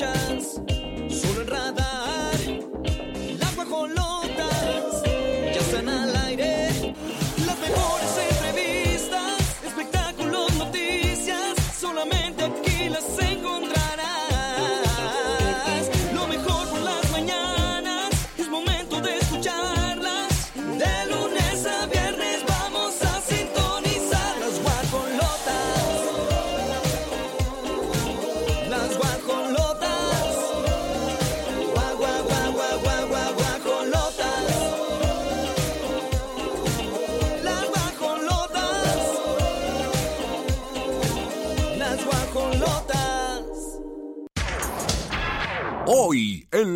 emotions.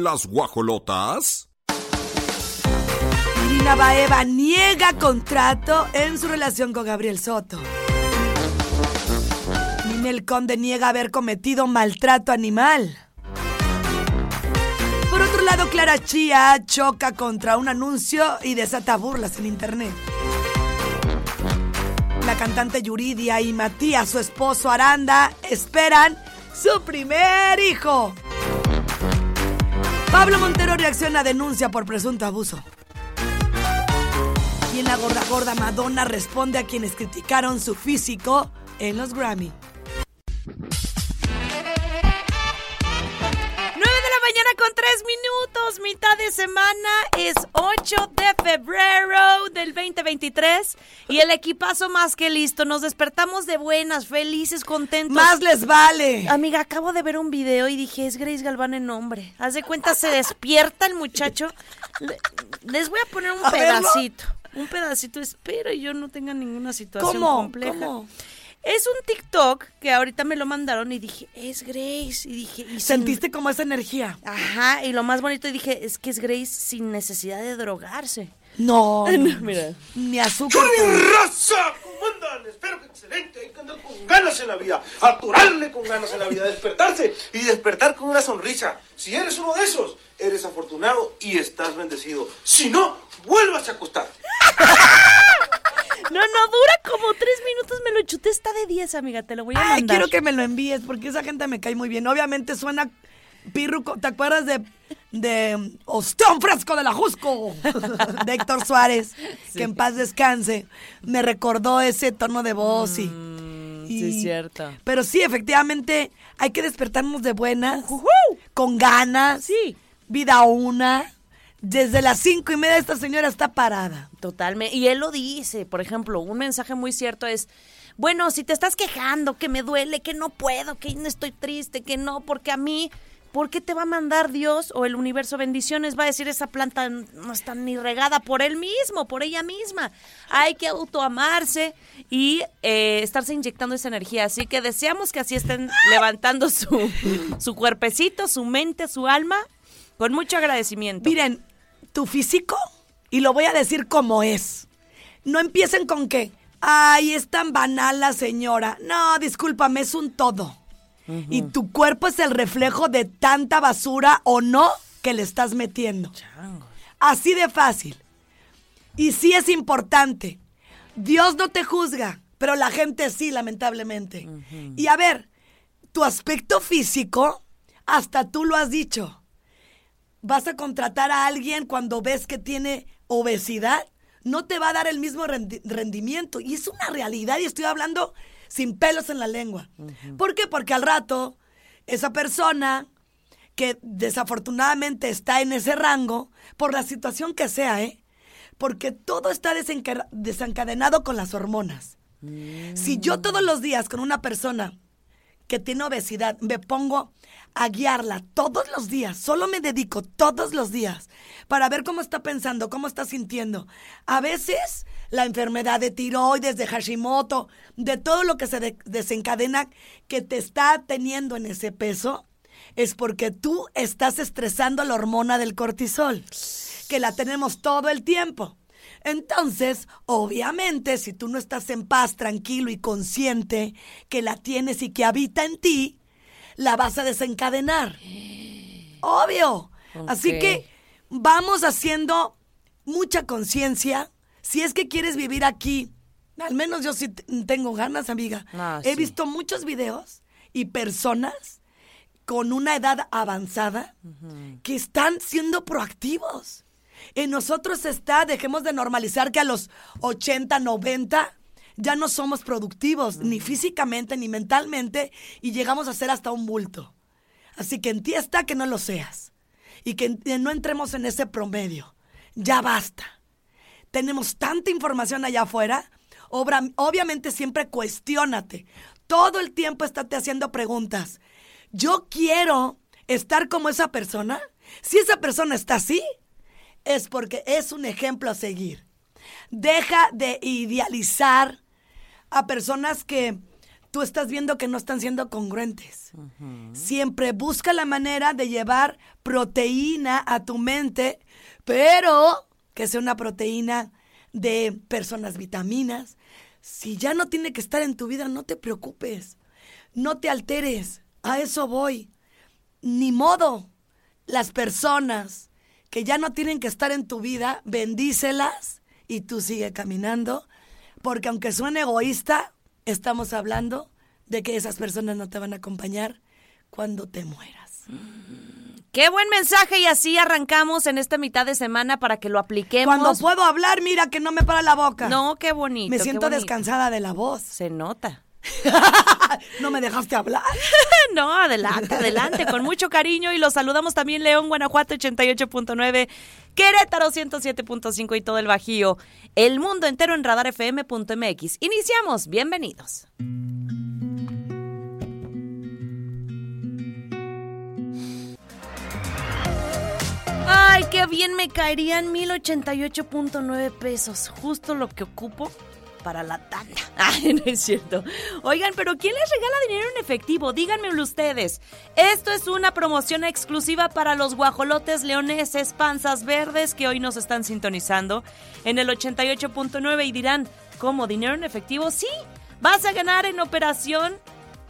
Las guajolotas. Irina Baeva niega contrato en su relación con Gabriel Soto. Ninel Conde niega haber cometido maltrato animal. Por otro lado, Clara Chía choca contra un anuncio y desata burlas en internet. La cantante Yuridia y Matías, su esposo Aranda, esperan su primer hijo. Pablo Montero reacciona a denuncia por presunto abuso. Y en la gorda gorda Madonna responde a quienes criticaron su físico en los Grammy. Con 3 minutos, mitad de semana, es 8 de febrero del 2023 y el equipazo más que listo, nos despertamos de buenas, felices, contentos. Más les vale. Amiga, acabo de ver un video y dije, es Grace Galván en nombre. Haz de cuenta, se despierta el muchacho. Le- les voy a poner un A verlo. pedacito. Un pedacito, espero y yo no tenga ninguna situación ¿Cómo? compleja. ¿Cómo? Es un TikTok que ahorita me lo mandaron y dije, es Grace. Y dije, y sin- ¿Sentiste como esa energía? Ajá, y lo más bonito dije, es que es Grace sin necesidad de drogarse. No, no. Mira. ni azúcar. ¡Raza! ¿Cómo andan? Espero que excelente. Hay que andar con ganas en la vida. Aturarle con ganas en la vida. Despertarse y despertar con una sonrisa. Si eres uno de esos, eres afortunado y estás bendecido. Si no, vuelvas a acostar. No, no, dura como tres minutos, me lo chuté, está de 10, amiga, te lo voy a Ay, mandar. quiero que me lo envíes porque esa gente me cae muy bien. Obviamente suena pirruco. ¿Te acuerdas de, de Ostión Fresco de la Jusco? De Héctor Suárez. Que en paz descanse. Me recordó ese tono de voz y. Mm, y- sí, es cierto. Pero sí, efectivamente, hay que despertarnos de buenas. Con ganas. Sí. Vida una. Desde las cinco y media esta señora está parada. Totalmente. Y él lo dice, por ejemplo, un mensaje muy cierto es, bueno, si te estás quejando, que me duele, que no puedo, que no estoy triste, que no, porque a mí, ¿por qué te va a mandar Dios o el universo bendiciones? Va a decir, esa planta no está ni regada por él mismo, por ella misma. Hay que autoamarse y eh, estarse inyectando esa energía. Así que deseamos que así estén levantando su, su cuerpecito, su mente, su alma, con mucho agradecimiento. Miren, tu físico, y lo voy a decir como es. No empiecen con que, ay, es tan banal la señora. No, discúlpame, es un todo. Y tu cuerpo es el reflejo de tanta basura o no que le estás metiendo. Así de fácil. Y sí es importante. Dios no te juzga, pero la gente sí, lamentablemente. Y a ver, tu aspecto físico, hasta tú lo has dicho vas a contratar a alguien cuando ves que tiene obesidad, no te va a dar el mismo rendi- rendimiento. Y es una realidad y estoy hablando sin pelos en la lengua. ¿Por qué? Porque al rato esa persona que desafortunadamente está en ese rango, por la situación que sea, ¿eh? Porque todo está desenca- desencadenado con las hormonas. Si yo todos los días con una persona que tiene obesidad, me pongo a guiarla todos los días, solo me dedico todos los días para ver cómo está pensando, cómo está sintiendo. A veces la enfermedad de tiroides, de Hashimoto, de todo lo que se de- desencadena que te está teniendo en ese peso, es porque tú estás estresando la hormona del cortisol, que la tenemos todo el tiempo. Entonces, obviamente, si tú no estás en paz, tranquilo y consciente que la tienes y que habita en ti, la vas a desencadenar. Obvio. Así que vamos haciendo mucha conciencia. Si es que quieres vivir aquí, al menos yo sí tengo ganas, amiga. Ah, He sí. visto muchos videos y personas con una edad avanzada que están siendo proactivos. En nosotros está, dejemos de normalizar que a los 80, 90 ya no somos productivos, ni físicamente ni mentalmente, y llegamos a ser hasta un bulto. Así que en ti está que no lo seas y que en- no entremos en ese promedio. Ya basta. Tenemos tanta información allá afuera. Obra- obviamente siempre cuestiónate. Todo el tiempo estate haciendo preguntas. Yo quiero estar como esa persona. Si esa persona está así, es porque es un ejemplo a seguir. Deja de idealizar a personas que tú estás viendo que no están siendo congruentes. Siempre busca la manera de llevar proteína a tu mente, pero que sea una proteína de personas vitaminas. Si ya no tiene que estar en tu vida, no te preocupes. No te alteres. A eso voy. Ni modo. Las personas que ya no tienen que estar en tu vida, bendícelas y tú sigue caminando. Porque aunque suene egoísta, estamos hablando de que esas personas no te van a acompañar cuando te mueras. Qué buen mensaje y así arrancamos en esta mitad de semana para que lo apliquemos. Cuando puedo hablar, mira que no me para la boca. No, qué bonito. me siento bonito. descansada de la voz. Se nota. no me dejaste hablar. No, adelante, adelante, con mucho cariño y los saludamos también León, Guanajuato 88.9, Querétaro 107.5 y todo el Bajío. El mundo entero en radarfm.mx. Iniciamos, bienvenidos. Ay, qué bien me caerían 1088.9 pesos, justo lo que ocupo para la tanda. Ay, no es cierto. Oigan, pero ¿quién les regala dinero en efectivo? Díganmelo ustedes. Esto es una promoción exclusiva para los guajolotes leoneses panzas verdes que hoy nos están sintonizando en el 88.9 y dirán, ¿cómo? ¿Dinero en efectivo? Sí, vas a ganar en operación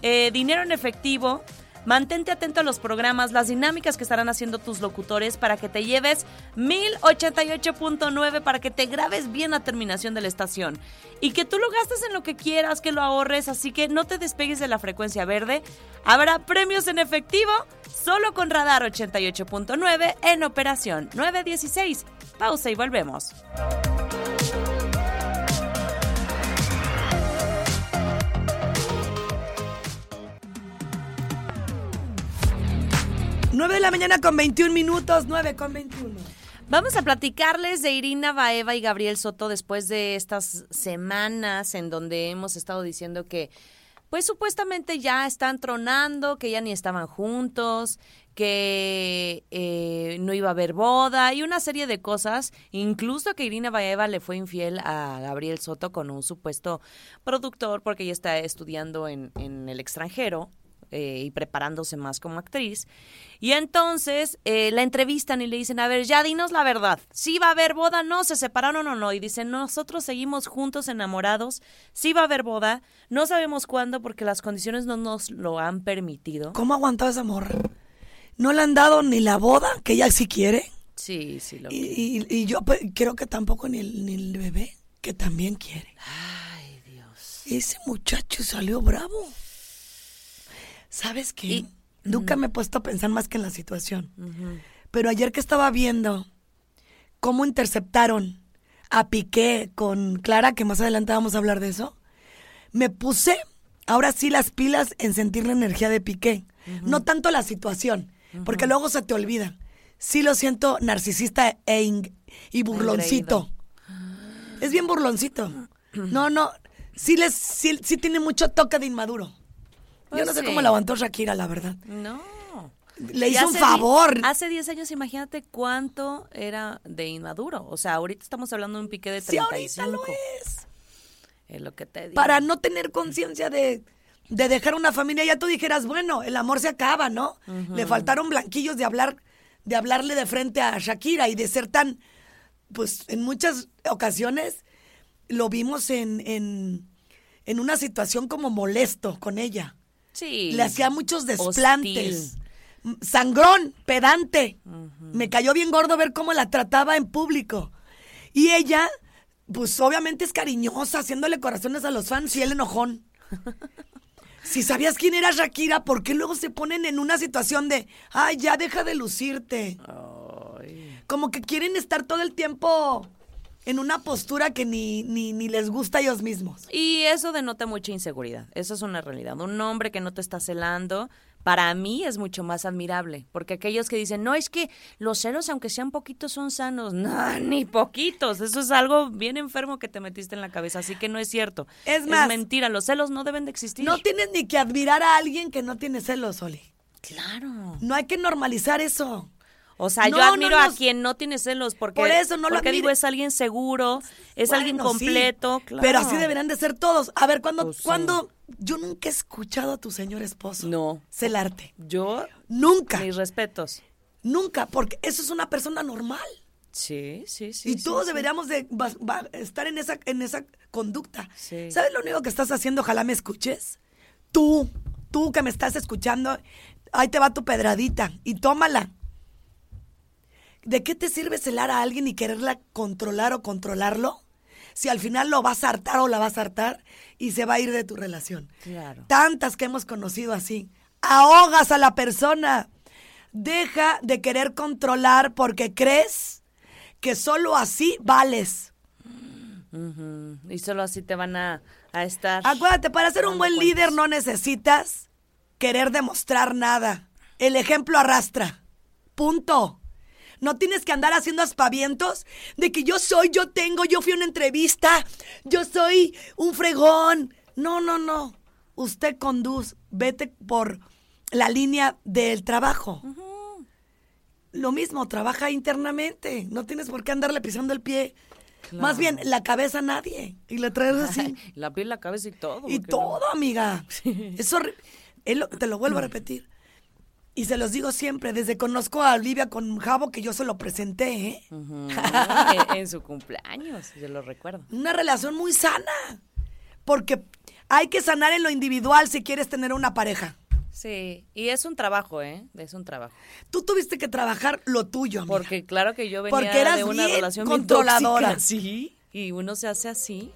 eh, dinero en efectivo. Mantente atento a los programas, las dinámicas que estarán haciendo tus locutores para que te lleves 1088.9 para que te grabes bien la terminación de la estación y que tú lo gastes en lo que quieras, que lo ahorres, así que no te despegues de la frecuencia verde. Habrá premios en efectivo solo con Radar 88.9 en operación 916. Pausa y volvemos. 9 de la mañana con 21 minutos, 9 con 21. Vamos a platicarles de Irina Baeva y Gabriel Soto después de estas semanas en donde hemos estado diciendo que, pues supuestamente ya están tronando, que ya ni estaban juntos, que eh, no iba a haber boda y una serie de cosas, incluso que Irina Baeva le fue infiel a Gabriel Soto con un supuesto productor porque ella está estudiando en, en el extranjero eh, y preparándose más como actriz. Y entonces eh, la entrevistan y le dicen, a ver, ya dinos la verdad, si va a haber boda, no, se separaron o no. Y dicen, nosotros seguimos juntos, enamorados, sí va a haber boda, no sabemos cuándo porque las condiciones no nos lo han permitido. ¿Cómo ha aguantado esa morra? No le han dado ni la boda, que ella sí quiere. Sí, sí, lo Y, y- y yo pues, creo que tampoco ni el, ni el bebé, que también quiere. Ay, Dios. Ese muchacho salió bravo. ¿Sabes qué? Y- Nunca me he puesto a pensar más que en la situación. Pero ayer que estaba viendo cómo interceptaron a Piqué con Clara, que más adelante vamos a hablar de eso, me puse ahora sí las pilas en sentir la energía de Piqué. No tanto la situación, porque luego se te olvida. Sí lo siento narcisista e y burloncito. Es bien burloncito. No, no. Sí, les, sí, sí tiene mucho toque de inmaduro. Yo no sé sí. cómo lo aguantó Shakira, la verdad. No. Le hizo un favor. Hace 10 años, imagínate cuánto era de inmaduro. O sea, ahorita estamos hablando de un pique de Sí, 35. ahorita lo es. Es lo que te digo. Para no tener conciencia de, de dejar una familia, ya tú dijeras, bueno, el amor se acaba, ¿no? Le faltaron blanquillos de hablar, de hablarle de frente a Shakira y de ser tan, pues en muchas ocasiones lo vimos en, en, en una situación como molesto con ella. Sí. Le hacía muchos desplantes. Hostil. M- Sangrón, pedante. Me cayó bien gordo ver cómo la trataba en público. Y ella, pues obviamente es cariñosa, haciéndole corazones a los fans y él enojón. Si sabías quién era Shakira, ¿por qué luego se ponen en una situación de, ay, ya deja de lucirte? Como que quieren estar todo el tiempo en una postura que ni, ni, ni les gusta a ellos mismos. Y eso denota mucha inseguridad. Eso es una realidad. Un hombre que no te está celando, para mí es mucho más admirable. Porque aquellos que dicen, no, es que los celos, aunque sean poquitos, son sanos. No, ni poquitos. Eso es algo bien enfermo que te metiste en la cabeza. Así que no es cierto. Es más- mentira. Los celos no deben de existir. No tienes ni que admirar a alguien que no tiene celos, Oli. Claro. No hay que normalizar eso. O sea, No, yo no admiro a quien no tiene celos porque Por eso no lo porque digo admire- es alguien seguro, es alguien sí, completo, claro. Pero así deberían de ser todos. A ver, cuando, Pues sí. cuando yo nunca he escuchado a tu señor esposo No. celarte. Yo Nunca, mis respetos. nunca, porque eso es una persona normal. Sí, sí, sí. y todos sí. deberíamos de estar en esa, en esa conducta. Sí. ¿Sabes lo único que estás haciendo? Ojalá me escuches. Tú, tú que me estás escuchando, ahí te va tu pedradita y tómala. ¿De qué te sirve celar a alguien y quererla controlar o controlarlo? Si al final lo vas a hartar o la vas a hartar y se va a ir de tu relación. Claro. Tantas que hemos conocido así. Ahogas a la persona. Deja de querer controlar porque crees que solo así vales. Ujú. Y solo así te van a, a estar. Acuérdate, para ser un buen líder no necesitas querer demostrar nada. El ejemplo arrastra. Punto. No tienes que andar haciendo aspavientos de que yo soy, yo tengo, yo fui a una entrevista, yo soy un fregón. No, no, no. Usted conduce, vete por la línea del trabajo. Lo mismo, trabaja internamente. No tienes por qué andarle pisando el pie. Más bien, la cabeza a nadie. Y le traes así. La piel, la cabeza y todo. Y no- todo, amiga. Es horri- es lo- te lo vuelvo a repetir. Y se los digo siempre, desde conozco a Olivia con Javo, que yo se lo presenté, ¿eh? En, en su cumpleaños, yo lo recuerdo. Una relación muy sana. Porque hay que sanar en lo individual si quieres tener una pareja. Sí, y es un trabajo, ¿eh? Es un trabajo. Tú tuviste que trabajar lo tuyo, amiga. Porque claro que yo venía Porque eras de una bien relación bien controladora. tóxica, Sí, y uno se hace así.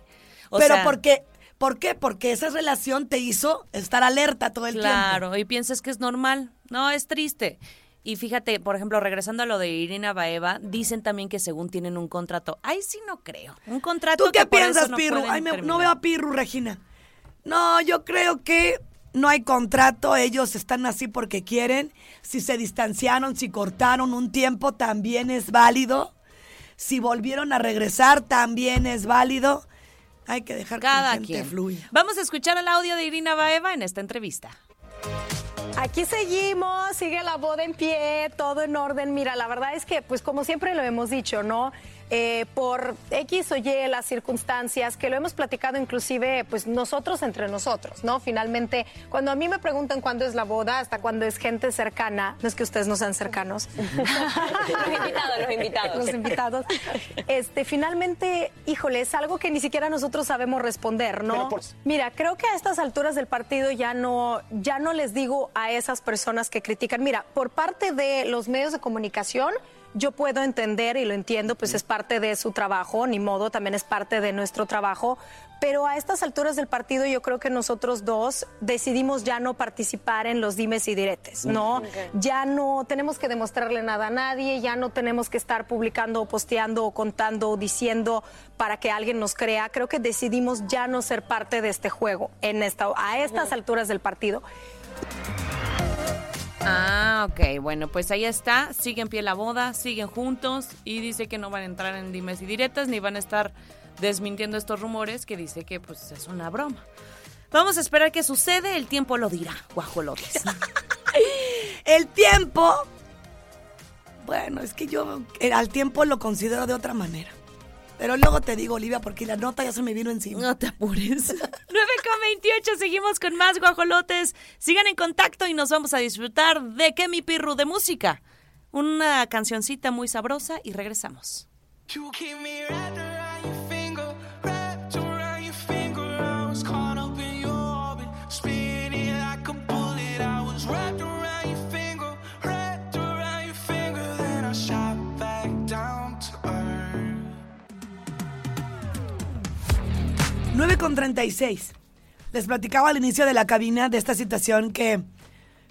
O Pero sea, porque, ¿por qué? Porque esa relación te hizo estar alerta todo el tiempo. Claro, y piensas que es normal. No, es triste. Y fíjate, por ejemplo, regresando a lo de Irina Baeva, dicen también que según tienen un contrato. Ay, sí no creo. Un contrato ¿Tú qué que piensas, no Pirru? Ay, me- no veo a Pirru, Regina. No, yo creo que no hay contrato. Ellos están así porque quieren. Si se distanciaron, si cortaron un tiempo, también es válido. Si volvieron a regresar, también es válido. Hay que dejar que la Cada gente quien. fluya. Vamos a escuchar el audio de Irina Baeva en esta entrevista. Aquí seguimos, sigue la boda en pie, todo en orden. Mira, la verdad es que, pues como siempre lo hemos dicho, ¿no? Eh, por X o Y las circunstancias, que lo hemos platicado inclusive, pues nosotros entre nosotros, ¿no? Finalmente, cuando a mí me preguntan cuándo es la boda, hasta cuando es gente cercana, no es que ustedes no sean cercanos. Los invitados, los invitados. los invitados. Este, finalmente, híjole, es algo que ni siquiera nosotros sabemos responder, ¿no? Mira, creo que a estas alturas del partido ya no, ya no les digo a esas personas que critican. Mira, por parte de los medios de comunicación, yo puedo entender y lo entiendo, pues es parte de su trabajo, ni modo, también es parte de nuestro trabajo. Pero a estas alturas del partido yo creo que nosotros dos decidimos ya no participar en los dimes y diretes, ¿no? Ya no tenemos que demostrarle nada a nadie, ya no tenemos que estar publicando o posteando o contando o diciendo para que alguien nos crea. Creo que decidimos ya no ser parte de este juego en esta, a estas alturas del partido. Ah, ok. Bueno, pues ahí está. Sigue en pie la boda, siguen juntos y dice que no van a entrar en dimes y diretas ni van a estar desmintiendo estos rumores que dice que pues es una broma. Vamos a esperar qué sucede, el tiempo lo dirá, guajolotes. El tiempo. Bueno, es que yo eh, al tiempo lo considero de otra manera. Pero luego te digo, Olivia, porque la nota ya se me vino encima. No te apures. 9 con 28, seguimos con más guajolotes. Sigan en contacto y nos vamos a disfrutar de que mi pirru de música. Una cancioncita muy sabrosa y regresamos. You 9.36. Les platicaba al inicio de la cabina de esta situación que,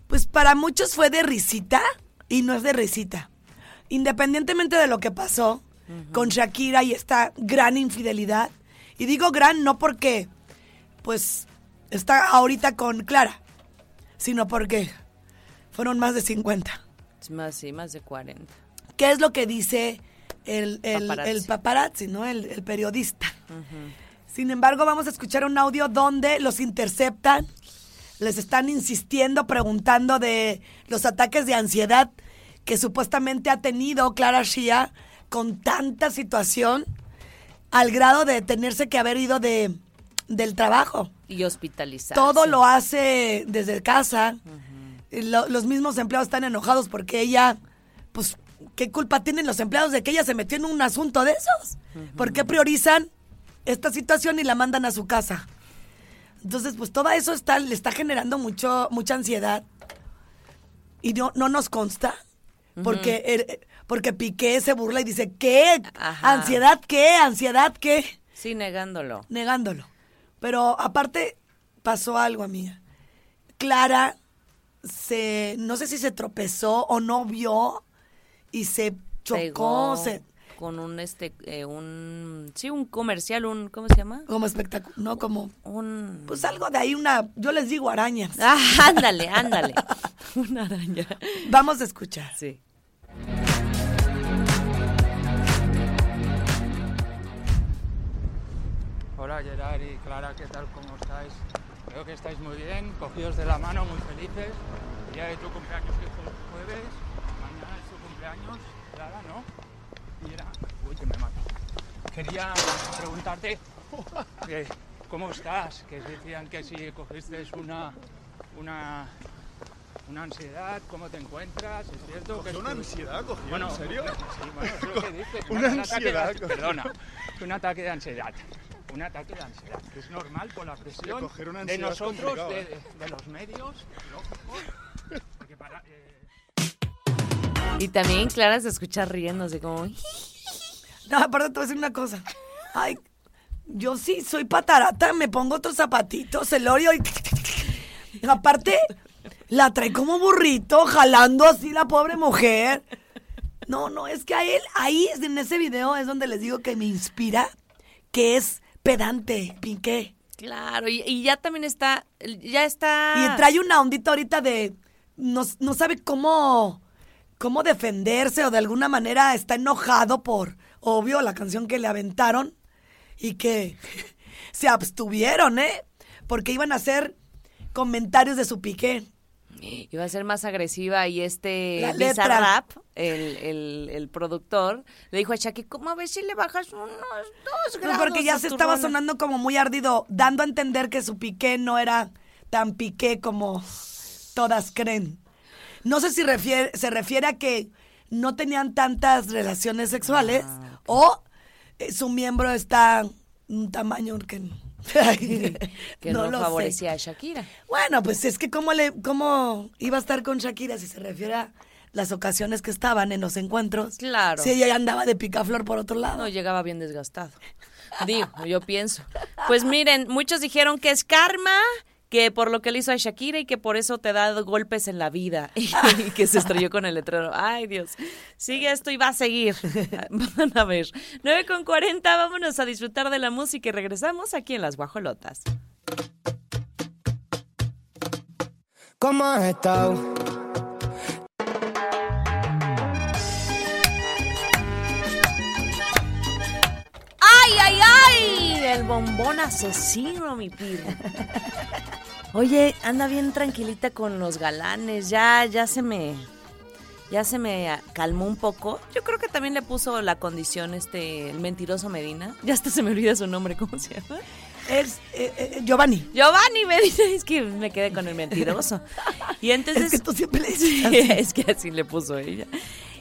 pues para muchos fue de risita y no es de risita. Independientemente de lo que pasó con Shakira y esta gran infidelidad, y digo gran no porque, pues, está ahorita con Clara, sino porque fueron más de 50. Más, sí, más de 40. ¿Qué es lo que dice el, el paparazzi. el ¿no? El, periodista. Uh. Sin embargo, vamos a escuchar un audio donde los interceptan, les están insistiendo, preguntando de los ataques de ansiedad que supuestamente ha tenido Clara Shia con tanta situación al grado de tenerse que haber ido de, del trabajo. Y hospitalizar. Todo lo hace desde casa. Lo- los mismos empleados están enojados porque ella, pues, ¿qué culpa tienen los empleados de que ella se metió en un asunto de esos? ¿Por qué priorizan esta situación y la mandan a su casa? Entonces, pues todo eso está, le está generando mucho, mucha ansiedad. Y no, no nos consta. Porque, el- porque Piqué se burla y dice, ¿qué? Ajá. ¿Ansiedad qué? ¿Ansiedad qué? Sí, negándolo. negándolo. Pero aparte pasó algo, amiga. Clara se, no sé si se tropezó o no vio y se chocó, Pegó se, con un, este, eh, un, sí, un comercial, un, ¿cómo se llama? como espectáculo, no como, Un... pues algo de ahí, una, yo les digo arañas. Ah, ándale, ándale. Una araña. Vamos a escuchar. Sí. Hola Gerard y Clara, ¿qué tal? ¿Cómo estáis? Creo que estáis muy bien, cogidos de la mano, muy felices. El día de tu cumpleaños que fue el jueves, mañana es tu cumpleaños. Y era... Uy, que me mato. Quería preguntarte que, cómo estás, que decían que si cogiste una, una, una ansiedad, ¿cómo te encuentras? ¿Es cierto? que ¿Una ansiedad cogió? bueno, ¿En serio? Sí, bueno, es lo que dice. que Una un de- ansiedad, cogió. Perdona, un ataque de ansiedad. Un ataque de ansiedad, que es normal por la presión de nosotros, de, ¿eh? de los medios, lógico. Y también Clara se escucha riéndose como... No, aparte te voy a decir una cosa. Ay, yo sí soy patarata, me pongo otros zapatitos, el Oreo y... Aparte, la trae como burrito, jalando así la pobre mujer. No, no, es que a él, ahí en ese video es donde les digo que me inspira, que es pedante, Pinqué. Claro, y, y ya también está, ya está... Y trae una ondita ahorita de. No, no sabe cómo. Cómo defenderse o de alguna manera está enojado por, obvio, la canción que le aventaron y que se abstuvieron, ¿eh? Porque iban a hacer comentarios de su piqué. Iba a ser más agresiva y este. Bizarrap, el, el, el productor, le dijo a Shaki, ¿cómo a ver si le bajas unos dos Pues grados porque ya se estaba rola?" sonando como muy ardido, dando a entender que su piqué no era tan piqué como todas creen. No sé si refiere, se refiere a que no tenían tantas relaciones sexuales Ah, o eh, su miembro está un tamaño que, Que no, lo sé. favorecía a Shakira. Bueno, pues es que cómo, le, cómo iba a estar con Shakira si se refiere a las ocasiones que estaban en los encuentros. Claro. Si ella ya andaba de picaflor por otro lado. No, llegaba bien desgastado. Digo, yo pienso. Pues miren, muchos dijeron que es karma, que por lo que le hizo a Shakira y que por eso te da golpes en la vida y que se estrelló con el letrero. Ay, Dios. Sigue esto y va a seguir. Van a ver. 9 con 40, vámonos a disfrutar de la música y regresamos aquí en Las Guajolotas. ¿Cómo has estado? ¡Ay, ay, ay! El bombón asesino, mi pirro. Oye, anda bien tranquilita con los galanes. Ya, ya se me. Ya se me calmó un poco. Yo creo que también le puso la condición este, el mentiroso Medina. Ya hasta se me olvida su nombre, ¿cómo se llama? Es eh, eh, Giovanni. Giovanni Medina, es que me quedé con el mentiroso. Y entonces. Es que tú siempre le dices así. es que así le puso ella.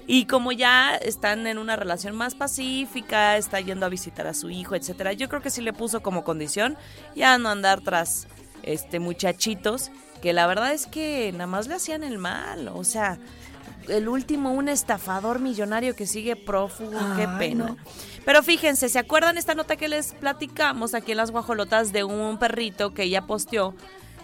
Y como ya están en una relación más pacífica, está yendo a visitar a su hijo, etcétera, yo creo que sí le puso como condición ya no andar tras este muchachitos que la verdad es que nada más le hacían el mal, o sea, el último, un estafador millonario que sigue prófugo, qué pena. no. Pero fíjense, ¿se acuerdan esta nota que les platicamos aquí en las guajolotas de un perrito que ella posteó?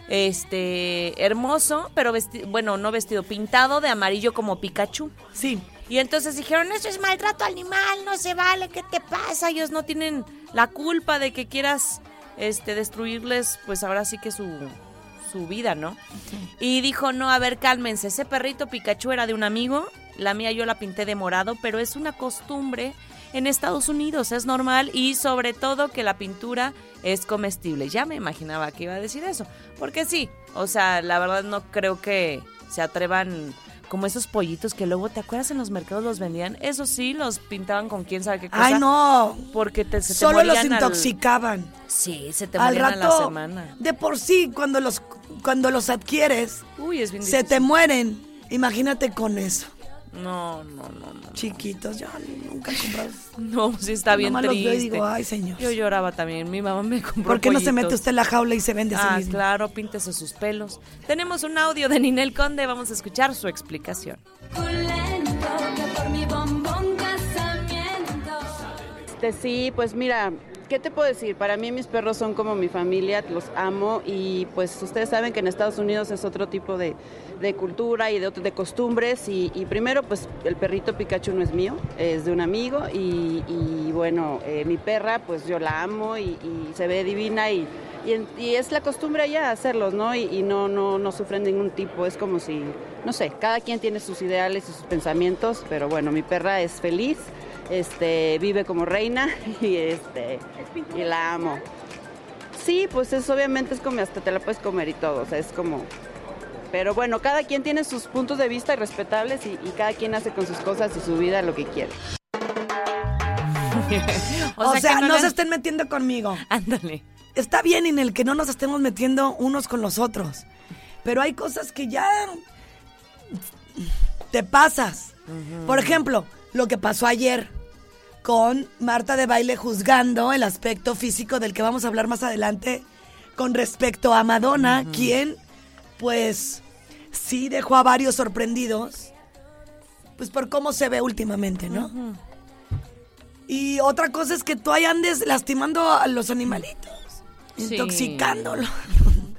Este, hermoso, pero vesti- bueno, no vestido, pintado de amarillo como Pikachu. Sí. Y entonces dijeron, eso es maltrato animal, no se vale, ¿qué te pasa? Ellos no tienen la culpa de que quieras este destruirles, pues ahora sí que su, su vida, ¿no? Y dijo, no, a ver, cálmense, ese perrito Pikachu era de un amigo, la mía yo la pinté de morado, pero es una costumbre en Estados Unidos, es normal y sobre todo que la pintura es comestible. Ya me imaginaba que iba a decir eso, porque sí, o sea, la verdad no creo que se atrevan como esos pollitos que luego, ¿te acuerdas en los mercados los vendían? Eso sí, los pintaban con quién sabe qué cosa. Ay, no. Porque te, se te Solo los al- intoxicaban. Sí, se te Al morían a la rato, semana. de por sí, cuando los, cuando los adquieres, Uy, es bien se te mueren. Imagínate con eso. No, no, no, no. Chiquitos, yo nunca he comprado. No, sí está bien Nomás los veo y triste. digo, ay, señor. Yo lloraba también. Mi mamá me compró ¿Por qué no se mete usted en la jaula y se vende a sí Ah, mismo? claro, píntese sus pelos. Tenemos un audio de Ninel Conde, vamos a escuchar su explicación. Este, sí, pues mira, ¿qué te puedo decir? Para mí mis perros son como mi familia, los amo y pues ustedes saben que en Estados Unidos es otro tipo de, de cultura y de, costumbres y, primero pues el perrito Pikachu no es mío, es de un amigo y, bueno, eh, mi perra pues yo la amo y, se ve divina y, y, es la costumbre allá hacerlos, ¿no? Y, y no, no, no sufren ningún tipo, es como si, no sé, cada quien tiene sus ideales y sus pensamientos, pero bueno, mi perra es feliz este, vive como reina y, este, y la amo. Sí, pues es obviamente es como hasta te la puedes comer y todo, o sea, es como... Pero bueno, cada quien tiene sus puntos de vista respetables y, y cada quien hace con sus cosas y su vida lo que quiere. O, sea, que no, se estén metiendo conmigo. Ándale. Está bien en el que no nos estemos metiendo unos con los otros. Pero hay cosas que ya te pasas. Por ejemplo, lo que pasó ayer con Marta de Baile juzgando el aspecto físico del que vamos a hablar más adelante con respecto a Madonna, quien pues sí dejó a varios sorprendidos pues por cómo se ve últimamente, ¿no? Y otra cosa es que tú ahí andes lastimando a los animalitos, Sí. intoxicándolos.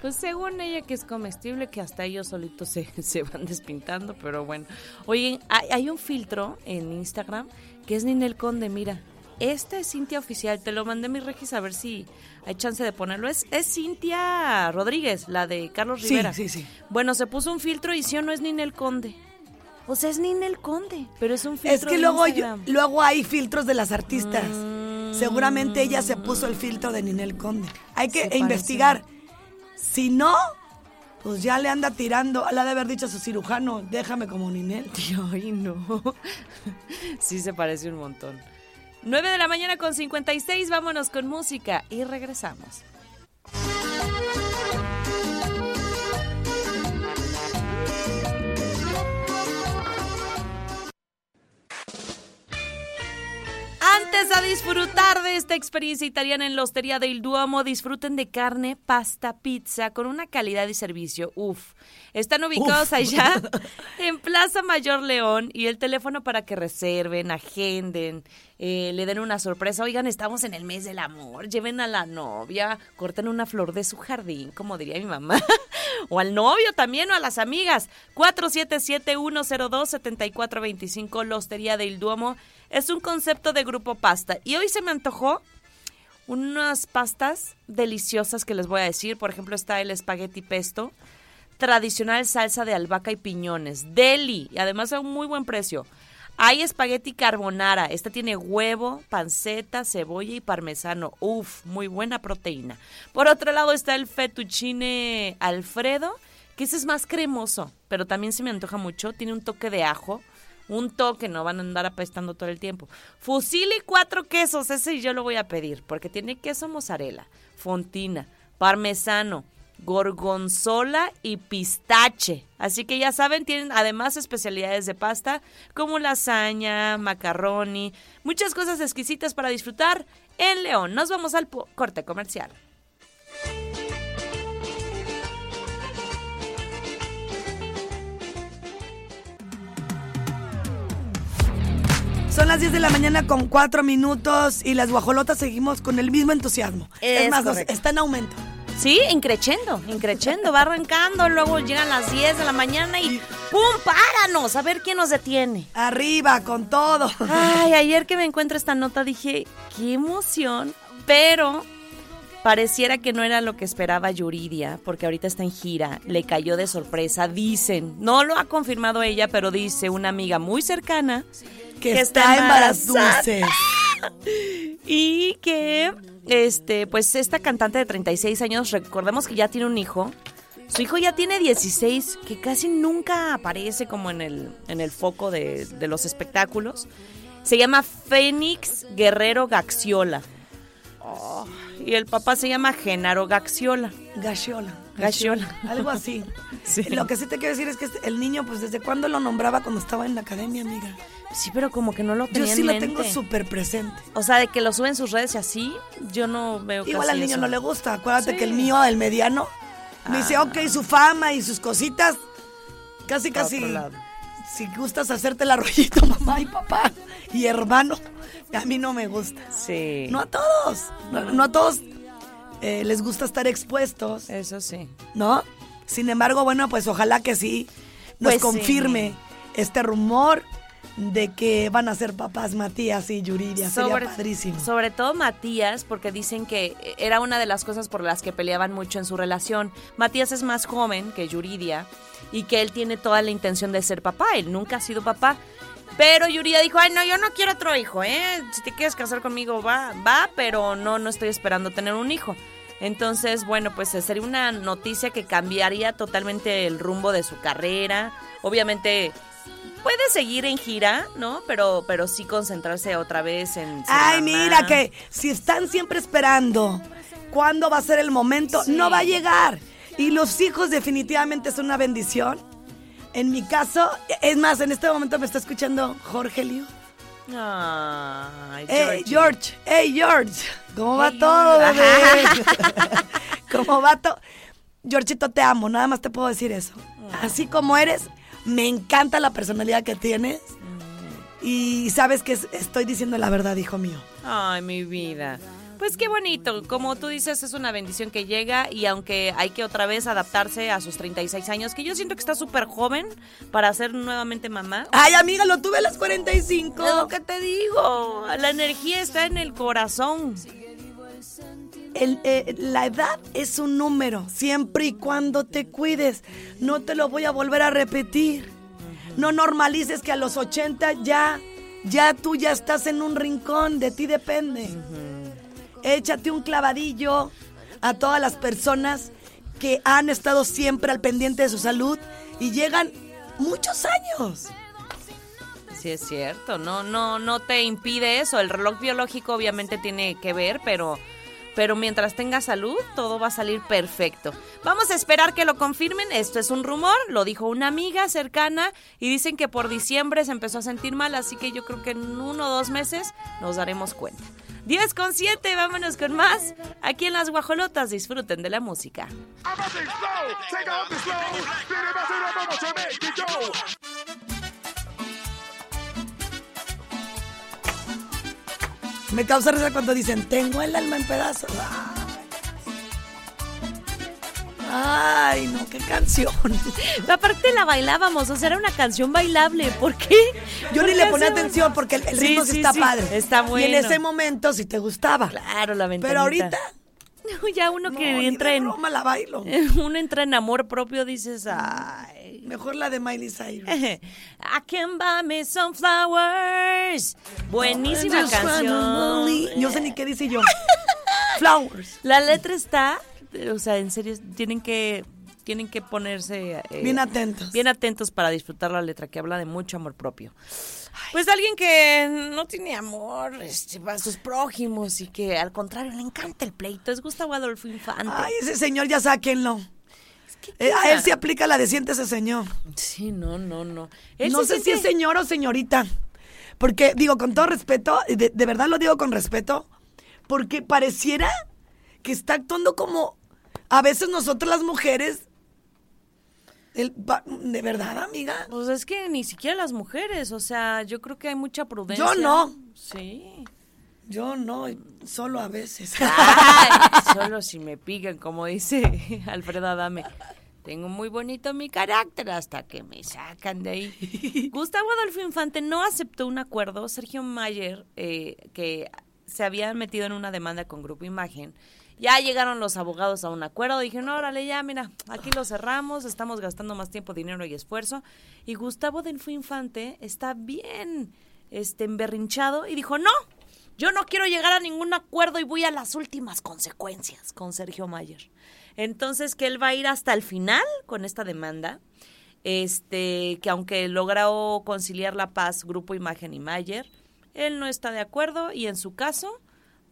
Pues según ella que es comestible, que hasta ellos solitos se, se van despintando, pero bueno. Oye, hay, hay un filtro en Instagram que es Ninel Conde, mira. Este es Cintia Oficial, te lo mandé mi Regis a ver si hay chance de ponerlo. Es, es Cintia Rodríguez, la de Carlos Sí, Rivera. sí, sí. Bueno, se puso un filtro y sí o no es Ninel Conde. O sea, es Ninel Conde, pero es un filtro Es que de luego, yo- luego hay filtros de las artistas. Mm. Seguramente ella se puso el filtro de Ninel Conde. Hay que Se parece. Si no, pues ya le anda tirando. Le ha de haber dicho a su cirujano, déjame como Ninel. Ay, no. Sí se parece un montón. 9 de la mañana con 56, vámonos con música y regresamos. Antes a disfrutar de esta experiencia italiana en la Hostería del Duomo, disfruten de carne, pasta, pizza con una calidad y servicio. Uf. Están ubicados Uf. allá en Plaza Mayor León y el teléfono para que reserven, agenden, eh, le den una sorpresa. Oigan, estamos en el mes del amor, lleven a la novia, corten una flor de su jardín, como diría mi mamá, o al novio también o a las amigas. 477-102-7425, la Hostería del Duomo. Es un concepto de grupo pasta. Y hoy se me antojó unas pastas deliciosas que les voy a decir. Por ejemplo, está el espagueti pesto, tradicional salsa de albahaca y piñones, deli, y además a un muy buen precio. Hay espagueti carbonara, esta tiene huevo, panceta, cebolla y parmesano. Uf, muy buena proteína. Por otro lado está el fettuccine alfredo, que ese es más cremoso, pero también se me antoja mucho, tiene un toque de ajo. Un toque, no van a andar apestando todo el tiempo. Fusil y cuatro quesos, ese yo lo voy a pedir, porque tiene queso mozzarella, fontina, parmesano, gorgonzola y pistache. Así que ya saben, tienen además especialidades de pasta como lasaña, macarroni, muchas cosas exquisitas para disfrutar en León. Nos vamos al corte comercial. Son las 10 de la mañana con 4 minutos y las guajolotas seguimos con el mismo entusiasmo. Es, Es más, correcto. está en aumento. Sí, increchendo, increchendo, va arrancando, luego llegan las 10 de la mañana y ¡pum! ¡Páranos! A ver quién nos detiene. Arriba, con todo. Ay, ayer que me encuentro esta nota dije, qué emoción, pero pareciera que no era lo que esperaba Yuridia, porque ahorita está en gira, le cayó de sorpresa, dicen, no lo ha confirmado ella, pero dice una amiga muy cercana que, está embarazada. y que, este, pues esta cantante de 36 años, recordemos que ya tiene un hijo. Su hijo ya tiene 16, que casi nunca aparece como en el, en el foco de, de los espectáculos. Se llama Fénix Guerrero Gaxiola. Oh, y el papá se llama Genaro Gaxiola. Gachiola. Gachiola. Algo así. Sí. Lo que sí te quiero decir es que este- el niño, pues desde cuándo lo nombraba cuando estaba en la academia, amiga. Sí, pero como que no lo Yo tenía sí en lo mente. tengo súper presente. O sea, de que lo suben en sus redes y así, yo no veo Igual casi al niño eso. no le gusta. Acuérdate Sí. que el mío, el mediano, me dice, Ah. ok, su fama y sus cositas. Casi, casi. otro lado. Si gustas hacerte el arrollito, mamá y papá y hermano, a mí no me gusta. Sí. No a todos. No, no a todos eh, les gusta estar expuestos, Eso sí. ¿no? Sin embargo, bueno, pues ojalá que sí nos Pues sí. confirme este rumor de que van a ser papás Matías y Yuridia. Sería padrísimo. sobre todo Matías, porque dicen que era una de las cosas por las que peleaban mucho en su relación. Matías es más joven que Yuridia y que él tiene toda la intención de ser papá. Él nunca ha sido papá. Pero Yuridia dijo, ay, no, yo no quiero otro hijo, ¿eh? Si te quieres casar conmigo, va, va, pero no, no estoy esperando tener un hijo. Entonces, bueno, pues sería una noticia que cambiaría totalmente el rumbo de su carrera. Obviamente puede seguir en gira, ¿no? Pero, pero sí concentrarse otra vez en. Ay, mamá. mira que si están siempre esperando cuándo va a ser el momento, no va a llegar. Y los hijos definitivamente son una bendición. En mi caso, es más, en este momento me está escuchando Jorge Liu. Ay, Hey, Georgie. George, hey, George, ¿cómo va Hey, todo, George. bebé? ¿Cómo va todo? Georgito, te amo, nada más te puedo decir eso. Así como eres, me encanta la personalidad que tienes. Y sabes que es- estoy diciendo la verdad, hijo mío. Ay, mi vida. Pues qué bonito, como tú dices, es una bendición que llega y aunque hay que otra vez adaptarse a sus 36 años, que yo siento que está súper joven para ser nuevamente mamá. Ay, amiga, lo tuve a las 45. Es lo que te digo, la energía está en el corazón. El, eh, la edad es un número, siempre y cuando te cuides. No te lo voy a volver a repetir. No normalices que a los 80 ya, ya tú ya estás en un rincón, de ti depende. Échate un clavadillo a todas las personas que han estado siempre al pendiente de su salud y llegan muchos años. Sí, es cierto, no, no, no te impide eso. El reloj biológico obviamente tiene que ver, pero, pero mientras tengas salud, todo va a salir perfecto. Vamos a esperar que lo confirmen. Esto es un rumor, lo dijo una amiga cercana y dicen que por diciembre se empezó a sentir mal, así que yo creo que en uno o dos meses nos daremos cuenta. 10 con 7, vámonos con más. Aquí en Las Guajolotas disfruten de la música. Me causa risa cuando dicen, tengo el alma en pedazos. Ay, no, qué canción. Aparte la bailábamos, o sea, era una canción bailable. ¿Por qué? Yo ¿Por ni qué le ponía hacemos? atención porque el, el Sí, ritmo sí está sí, padre. Está bueno. Y en ese momento sí te gustaba. Claro, la ventanita. Pero ahorita, ya uno no, que ni entra de en broma la bailo. uno entra en amor propio dices, ay. Mejor la de Miley Cyrus. I can buy me some flowers. Buenísima canción. Yo sé ni qué dice yo. Flowers. La letra está, o sea, en serio, tienen que tienen que ponerse eh, Bien atentos. bien atentos para disfrutar la letra que habla de mucho amor propio. Pues alguien que no tiene amor este, a sus prójimos y que al contrario le encanta el pleito es Gustavo Adolfo Infante. Ay, ese señor ya sáquenlo. ¿Qué Eh, a él se aplica la de siéntese señor. Sí, no, no, no. Él no sé si es señor o señorita. Porque, digo, con todo respeto, de, de verdad lo digo con respeto, porque pareciera que está actuando como a veces nosotros las mujeres El ¿De verdad, amiga? Pues es que ni siquiera las mujeres, o sea, yo creo que hay mucha prudencia. Yo no. Sí. Yo no, solo a veces. Ay, solo si me pican, como dice Alfredo Adame. Tengo muy bonito mi carácter hasta que me sacan de ahí. Gustavo Adolfo Infante no aceptó un acuerdo. Sergio Mayer, eh, que se había metido en una demanda con Grupo Imagen, ya llegaron los abogados a un acuerdo. Dijeron, órale, ya, mira, aquí lo cerramos, estamos gastando más tiempo, dinero y esfuerzo. Y Gustavo Adolfo Infante está bien este, emberrinchado y dijo, no, yo no quiero llegar a ningún acuerdo y voy a las últimas consecuencias con Sergio Mayer. Entonces, que él va a ir hasta el final con esta demanda. Este, que aunque logró conciliar la paz Grupo Imagen y Mayer, él no está de acuerdo y en su caso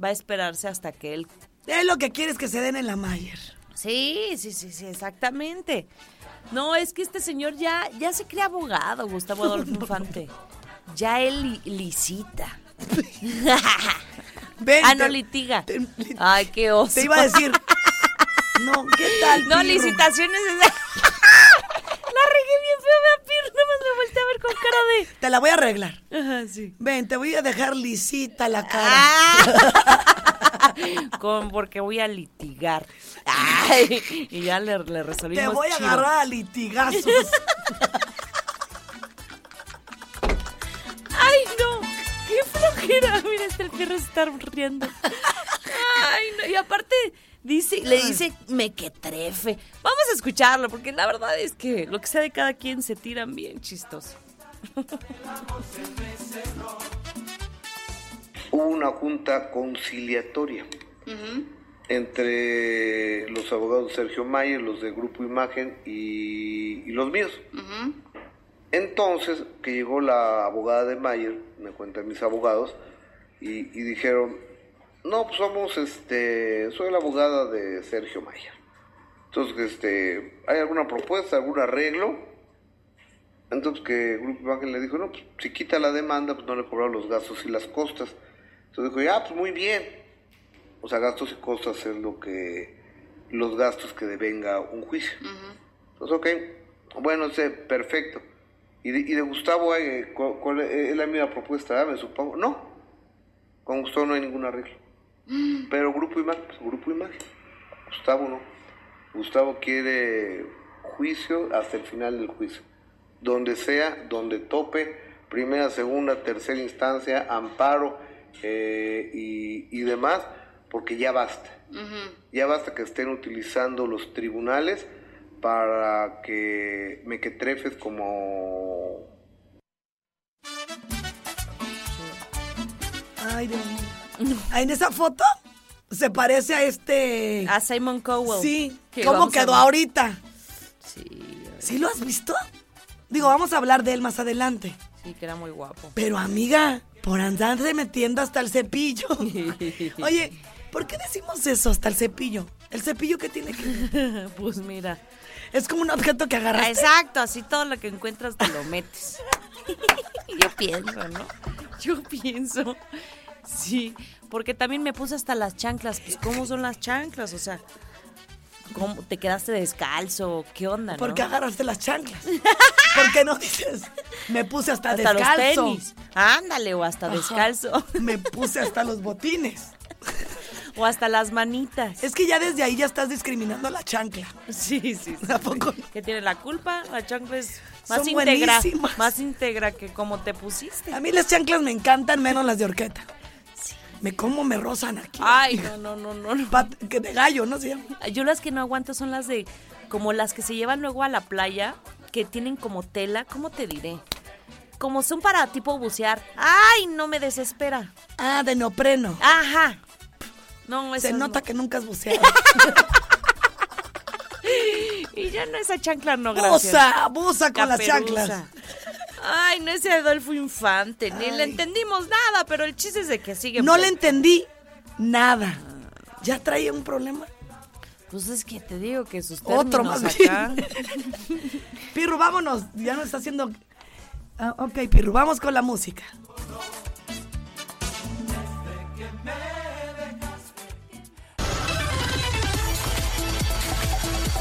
va a esperarse hasta que él Él lo que quiere es que se den en la Mayer. Sí, sí, sí, sí, exactamente. No, es que este señor ya, ya se cree abogado, Gustavo Adolfo Infante. Ya él li- licita. Ven, ah, no litiga. te- Ay, qué oso. Te iba a decir. No, ¿qué tal? No, Pirro? licitaciones. es- La regué bien feo, vea, Pir. Nada más me volteé a ver con cara de. Te la voy a arreglar. Ajá, sí. Ven, te voy a dejar lisita la cara. Ah. Con, porque voy a litigar. Ay, y ya le, le resolvimos. te voy a chido. agarrar a litigazos. ¡Ay, no! ¡Qué flojera! Mira, este el perro se está riendo. ¡Ay, no! Y aparte, dice, le dice mequetrefe. Vamos a escucharlo, porque la verdad es que lo que sea de cada quien se tiran bien chistoso. Hubo una junta conciliatoria entre los abogados Sergio Mayer, los de Grupo Imagen y, y los míos. Entonces, que llegó la abogada de Mayer, me cuentan mis abogados, y, y dijeron, no, pues somos, este, soy la abogada de Sergio Mayer. Entonces, este, ¿hay alguna propuesta, algún arreglo? Entonces que Grupo Imagen le dijo, no, pues si quita la demanda, pues no le cobran los gastos y las costas. Entonces dijo, ya, pues muy bien. O sea, gastos y costas es lo que, los gastos que devenga un juicio. Entonces, ok, bueno, sé, perfecto. ¿Y de, y de Gustavo cu- cuál es, es la misma propuesta, ah, me supongo? No, con Gustavo no hay ningún arreglo. Pero Grupo Imagen, pues Grupo Imagen. Gustavo no. Gustavo quiere juicio hasta el final del juicio. Donde sea, donde tope, primera, segunda, tercera instancia, amparo eh, y, y demás, porque ya basta. Ya basta que estén utilizando los tribunales para que mequetrefes como Ay, Dios mío. En esa foto se parece a este. A Simon Cowell. Sí. Que ¿Cómo quedó ahorita? Sí, ¿Sí lo has visto? Digo, vamos a hablar de él más adelante. sí, que era muy guapo. Pero amiga, por andarse metiendo hasta el cepillo. Oye, ¿por qué decimos eso hasta el cepillo? ¿El cepillo qué tiene que pues mira. Es como un objeto que agarraste. Exacto, así todo lo que encuentras te lo metes. Yo pienso, ¿no? Yo pienso. Sí, porque también me puse hasta las chanclas. Pues, ¿cómo son las chanclas? O sea, ¿cómo te quedaste descalzo? ¿Qué onda? ¿Por qué agarraste las chanclas? ¿Por qué no dices? Me puse hasta, hasta descalzo. los tenis. Ándale, o hasta Ajá. descalzo. Me puse hasta los botines. o hasta las manitas. Es que ya desde ahí ya estás discriminando a la chancla. Sí, sí, sí. ¿A poco? ¿Qué tiene la culpa? La chancla es más Son íntegra. buenísimas. Más íntegra que como te pusiste. A mí las chanclas me encantan menos las de horqueta. Me como me rozan aquí. Ay, no, no, no, no. no. Pat- que de gallo, ¿no se llama? Yo las que no aguanto son las de, como las que se llevan luego a la playa, que tienen como tela, ¿cómo te diré? Como son para tipo bucear. Ay, no me desespera. Ah, de neopreno. Ajá. No, Se nota no. que nunca has buceado. Y ya no esa chancla, no, gracias. Busa, busa con las chanclas. Ay, no ese Adolfo Infante, ni le entendimos nada, pero el chiste es de que sigue. No por- le entendí nada. ¿Ya traía un problema? Pues es que te digo que sus Otro más acá. bien. Pirru, vámonos. Ya nos está haciendo... Ah, ok, Pirru, vamos con la música.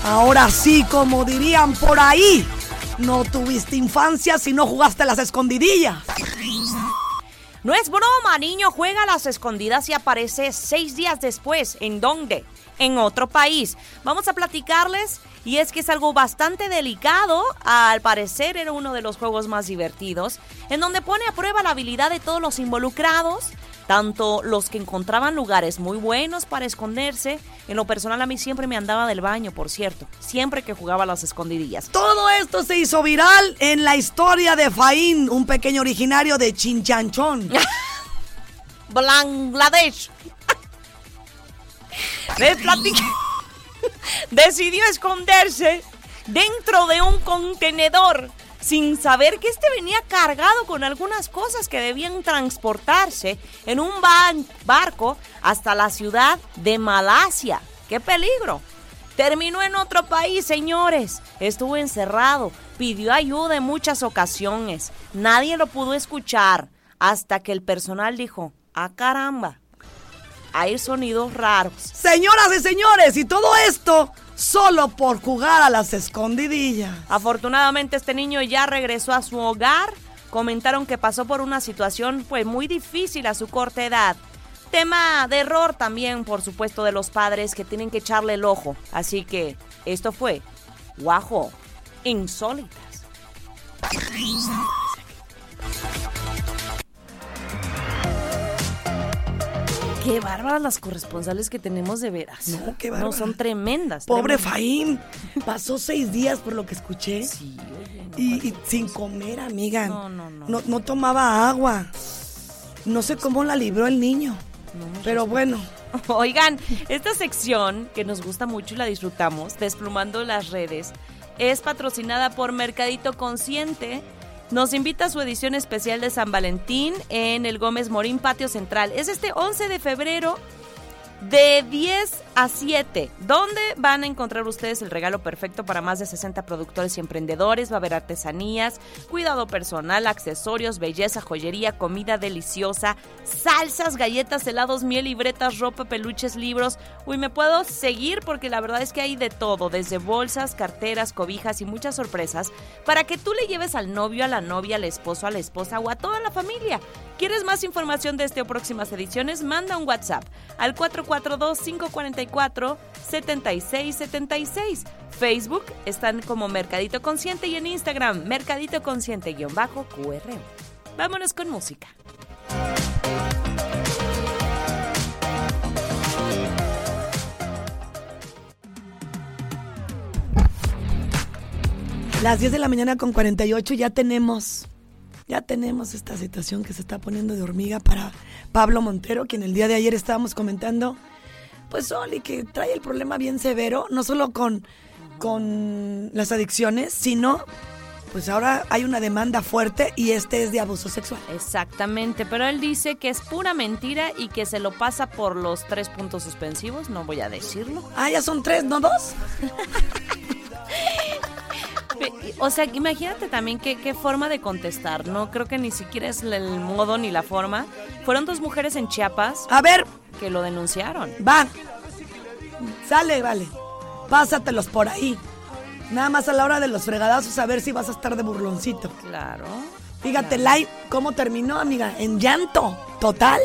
Ahora sí, como dirían por ahí, no tuviste infancia si no jugaste las escondidillas. No es broma, niño juega a las escondidas y aparece seis días después. ¿En dónde? En otro país. Vamos a platicarles y es que es algo bastante delicado. Al parecer era uno de los juegos más divertidos, en donde pone a prueba la habilidad de todos los involucrados, tanto los que encontraban lugares muy buenos para esconderse. En lo personal a mí siempre me andaba del baño, por cierto, siempre que jugaba a las escondidillas. Todo esto se hizo viral en la historia de Faín, un pequeño originario de Chinchanchón. Bangladesh. Decidió esconderse dentro de un contenedor sin saber que este venía cargado con algunas cosas que debían transportarse en un barco hasta la ciudad de Malasia. ¡Qué peligro! Terminó en otro país, señores. Estuvo encerrado, pidió ayuda en muchas ocasiones. Nadie lo pudo escuchar hasta que el personal dijo, ¡ah caramba! Hay sonidos raros. Señoras y señores, y todo esto solo por jugar a las escondidillas. Afortunadamente este niño ya regresó a su hogar. Comentaron que pasó por una situación pues muy difícil a su corta edad. Tema de error también, por supuesto, de los padres que tienen que echarle el ojo. Así que esto fue Guajo Insólitas. Qué bárbaras las corresponsales que tenemos de veras. No, qué No, bárbara. son tremendas. Pobre tremendas. Faín, pasó seis días por lo que escuché. Sí, oye, no y, y sin comer, amiga. No, no, no. No, no tomaba agua. No sé cómo la libró el niño. Pero bueno, Oigan, esta sección que nos gusta mucho y la disfrutamos, Desplumando las redes, es patrocinada por Mercadito Consciente. Nos invita a su edición especial de San Valentín en el Gómez Morín Patio Central. Es este 11 de febrero de 10 a 7, donde van a encontrar ustedes el regalo perfecto para más de 60 productores y emprendedores. Va a haber artesanías, cuidado personal, accesorios, belleza, joyería, comida deliciosa, salsas, galletas, helados, miel, libretas, ropa, peluches, libros. Uy, me puedo seguir porque la verdad es que hay de todo, desde bolsas, carteras, cobijas y muchas sorpresas para que tú le lleves al novio, a la novia, al esposo, a la esposa o a toda la familia. ¿Quieres más información de este o próximas ediciones? Manda un WhatsApp al 442-544-7676. Facebook están como Mercadito Consciente y en Instagram Mercadito Consciente-QR. Vámonos con música. las 10 de la mañana con 48 ya tenemos, ya tenemos esta situación que se está poniendo de hormiga para Pablo Montero, quien el día de ayer estábamos comentando, pues Oli, que trae el problema bien severo, no solo con, con las adicciones, sino pues ahora hay una demanda fuerte y este es de abuso sexual. Exactamente, pero él dice que es pura mentira y que se lo pasa por los tres puntos suspensivos, no voy a decirlo. Ah, ya son tres, ¿no dos? O sea, imagínate también qué, qué forma de contestar, no creo que ni siquiera es el modo ni la forma. Fueron dos mujeres en Chiapas A ver, que lo denunciaron. va. Sale, vale. Pásatelos por ahí. Nada más a la hora de los fregadazos a ver si vas a estar de burloncito. Claro. Fíjate, Lai, cómo terminó, amiga, en llanto. Total.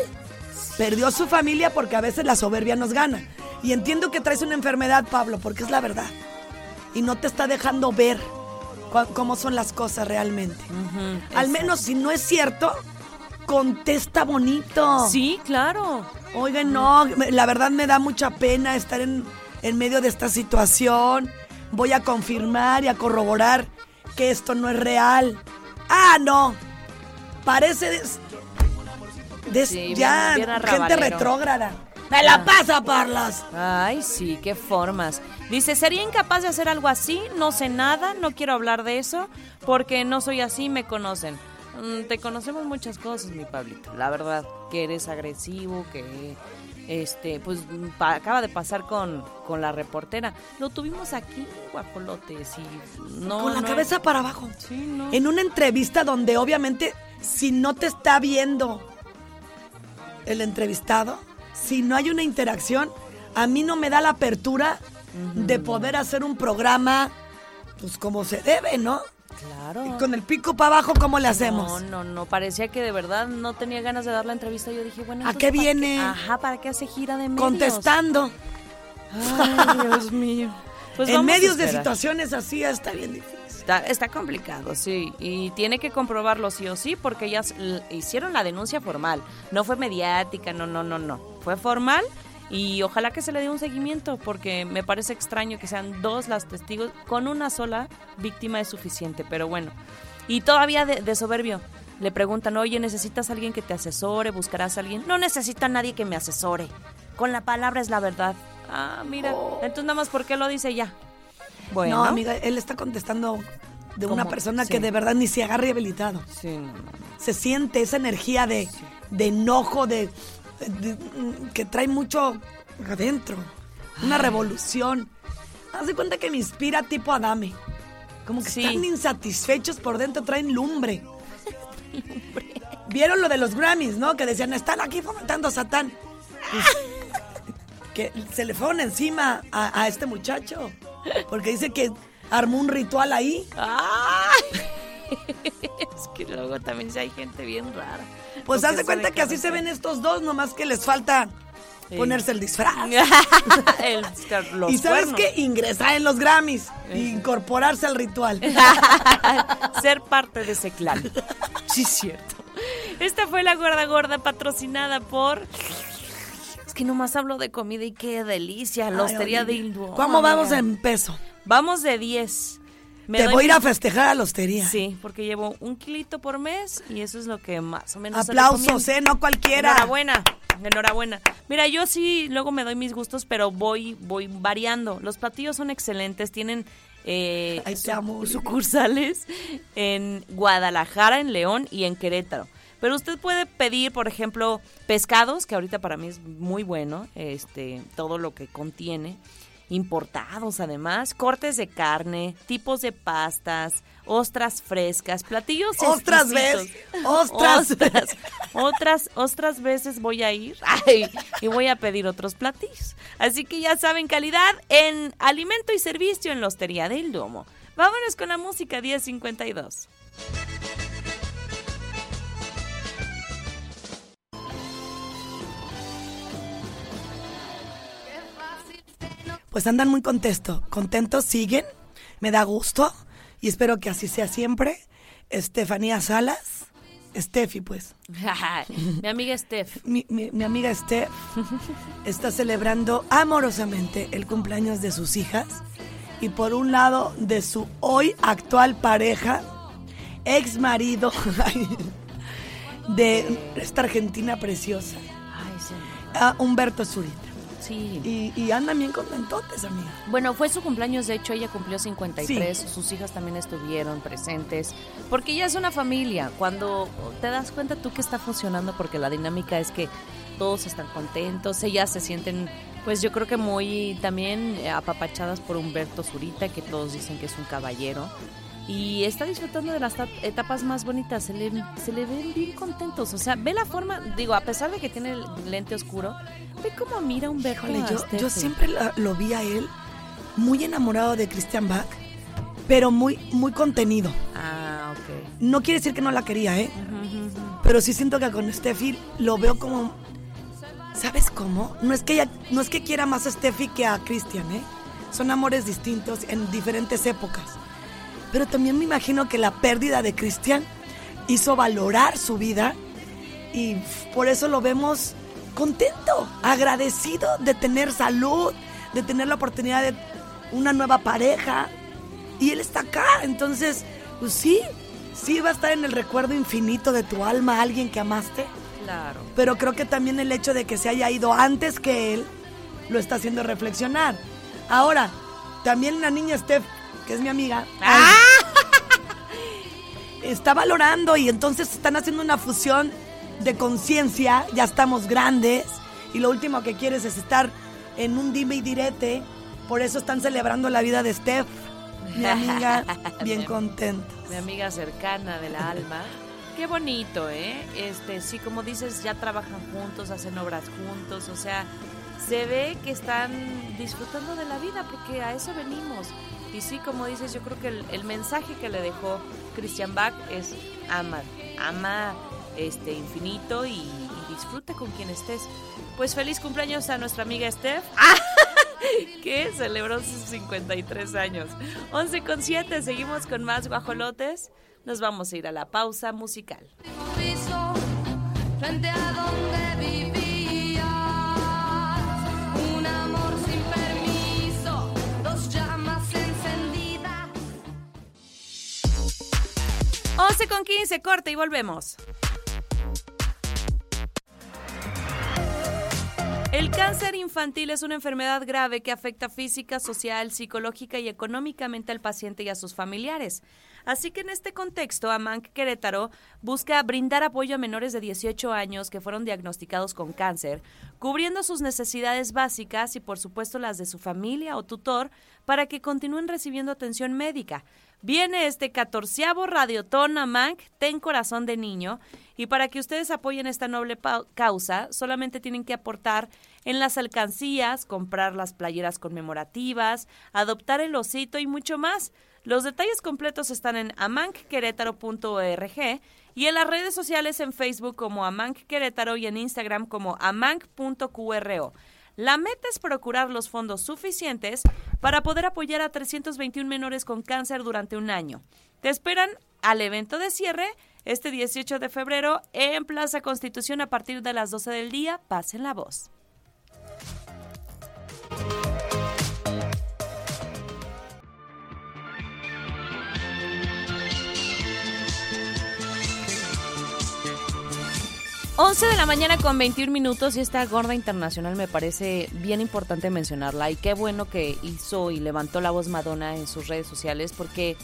Perdió su familia porque a veces la soberbia nos gana. Y entiendo que traes una enfermedad, Pablo, porque es la verdad. Y no te está dejando ver cómo son las cosas realmente. Al menos si no es cierto, contesta bonito. Sí, claro. Oigan, no, la verdad me da mucha pena estar en, en medio de esta situación. Voy a confirmar y a corroborar que esto no es real. Ah, no. Parece des- des- Sí, bien- ya bien gente retrógrada. Me la pasa, Parlas. Ay, sí, qué formas. Dice, sería incapaz de hacer algo así, no sé nada, no quiero hablar de eso, porque no soy así, me conocen. Mm, Te conocemos muchas cosas, mi Pablito. La verdad, que eres agresivo, que este, pues acaba de pasar con, con la reportera. Lo tuvimos aquí, guajolotes, y no. Con la no- cabeza para abajo. Sí, no. En una entrevista donde obviamente si no te está viendo el entrevistado, si no hay una interacción, a mí no me da la apertura de poder hacer un programa, pues como se debe, ¿no? Claro. Y con el pico para abajo, ¿cómo le hacemos? No, no, no, parecía que de verdad no tenía ganas de dar la entrevista. Yo dije, bueno, ¿A qué ¿para viene? Ajá, ¿para qué hace gira de medios? Contestando. Ay, Dios mío. Pues en medios de situaciones así está bien difícil. Está, está complicado, sí. Y tiene que comprobarlo sí o sí porque ellas hicieron la denuncia formal. No fue mediática, no, no, no, no. Fue formal y ojalá que se le dé un seguimiento porque me parece extraño que sean dos las testigos. Con una sola víctima es suficiente, pero bueno. Y todavía de, de soberbio. Le preguntan, oye, ¿necesitas alguien que te asesore? ¿Buscarás a alguien? No necesito a nadie que me asesore. Con la palabra es la verdad. Ah, mira. Entonces nada más, ¿por qué lo dice ya? Bueno. No, amiga, él está contestando de una persona Sí. que de verdad ni se agarra rehabilitado. Sí, no, no. Se siente esa energía de, de enojo, de, de- que trae mucho adentro. Una revolución. Haz de cuenta que me inspira tipo Adame. Como que Sí. están insatisfechos por dentro, traen lumbre. ¿Vieron lo de los Grammys, no? Que decían, están aquí fomentando a Satán. Pues, que se le fueron encima a, a este muchacho. Porque dice que armó un ritual ahí. ¡Ay! es que luego también hay gente bien rara. Pues haz de cuenta que así se ven estos dos, nomás que les falta Sí. ponerse el disfraz. El- los y sabes qué? Ingresar en los Grammys. e incorporarse al ritual. Ser parte de ese clan. Sí, cierto. Esta fue la gorda gorda patrocinada por. Que nomás hablo de comida y qué delicia. La Ay, hostería de. Hindú. ¿Cómo vamos en peso? Vamos de 10. Me Te voy a ir a festejar a la hostería. Sí, porque llevo un kilito por mes y eso es lo que más o menos. Aplausos. ¿eh? No cualquiera. Enhorabuena, enhorabuena. Mira, yo sí luego me doy mis gustos, pero voy, voy variando. Los platillos son excelentes, tienen eh, Ay, su- sucursales en Guadalajara, en León y en Querétaro. Pero usted puede pedir, por ejemplo, pescados, que ahorita para mí es muy bueno, este, todo lo que contiene, importados además, cortes de carne, tipos de pastas, ostras frescas, platillos Ostras. ¿ves? Ostras. Ostras. Otras, otras veces voy a ir ay, y voy a pedir otros platillos. Así que ya saben, calidad en alimento y servicio en la Hostería del Domo. Vámonos con la música 1052. Pues andan muy contentos, contentos, siguen, me da gusto y espero que así sea siempre. Estefanía Salas, Steffi pues, Mi amiga Steph. mi, mi- mi amiga Steph está celebrando amorosamente el cumpleaños de sus hijas y por un lado de su hoy actual pareja, ex marido de esta argentina preciosa, a Humberto Zurita. Sí. Y, y andan bien contentotes, amiga. Bueno, fue su cumpleaños, de hecho, ella cumplió 53, sus hijas también estuvieron presentes, porque ya es una familia. Cuando te das cuenta tú que está funcionando, porque la dinámica es que todos están contentos, ellas se sienten, pues yo creo que muy también apapachadas por Humberto Zurita, que todos dicen que es un caballero. Y está disfrutando de las ta- etapas más bonitas, se le, se le ven bien contentos. O sea, ve la forma, digo, a pesar de que tiene el lente oscuro, ve cómo mira Humberto. Híjole, a yo, yo siempre lo, lo vi a él muy enamorado de Christian Bach, pero muy, muy contenido. Ah, ok. No quiere decir que no la quería, ¿eh? Pero sí siento que con Steffi lo veo como... ¿Sabes cómo? No es que ella, no es que quiera más a Steffi que a Christian, ¿eh? Son amores distintos en diferentes épocas. Pero también me imagino que la pérdida de Christian hizo valorar su vida y por eso lo vemos contento, agradecido de tener salud, de tener la oportunidad de una nueva pareja. Y él está acá, entonces, pues sí, sí va a estar en el recuerdo infinito de tu alma alguien que amaste. Claro. Pero creo que también el hecho de que se haya ido antes que él lo está haciendo reflexionar. Ahora, también la niña Steph, que es mi amiga, ¡Ah! está valorando y entonces están haciendo una fusión de conciencia, ya estamos grandes y lo último que quieres es estar en un dime y direte, por eso están celebrando la vida de Steph, mi amiga, bien contenta. Mi amiga cercana del alma. Qué bonito, ¿eh? Este, sí, como dices, ya trabajan juntos, hacen obras juntos, o sea, se ve que están disfrutando de la vida porque a eso venimos. Y sí, como dices, yo creo que el, mensaje que le dejó Christian Bach es ama, ama este infinito y, disfruta con quien estés. Pues feliz cumpleaños a nuestra amiga Steph. que celebró sus 53 años. 11 con 7, seguimos con más guajolotes. Nos vamos a ir a la pausa musical. 11 con 15, corte y volvemos. El cáncer infantil es una enfermedad grave que afecta física, social, psicológica y económicamente al paciente y a sus familiares. Así que en este contexto, Amanc Querétaro busca brindar apoyo a menores de 18 años que fueron diagnosticados con cáncer, cubriendo sus necesidades básicas y por supuesto las de su familia o tutor para que continúen recibiendo atención médica. Viene este catorceavo Radiotón Amanc Ten Corazón de Niño y para que ustedes apoyen esta noble causa solamente tienen que aportar en las alcancías, comprar las playeras conmemorativas, adoptar el osito y mucho más. Los detalles completos están en amancquerétaro.org y en las redes sociales en Facebook como Amanc Querétaro y en Instagram como amanc.qro. La meta es procurar los fondos suficientes para poder apoyar a 321 menores con cáncer durante un año. Te esperan al evento de cierre este 18 de febrero en Plaza Constitución a partir de las 12 del día. Pasen la voz. 11 de la mañana con 21 minutos y esta gorda internacional me parece bien importante mencionarla y qué bueno que hizo y levantó la voz Madonna en sus redes sociales porque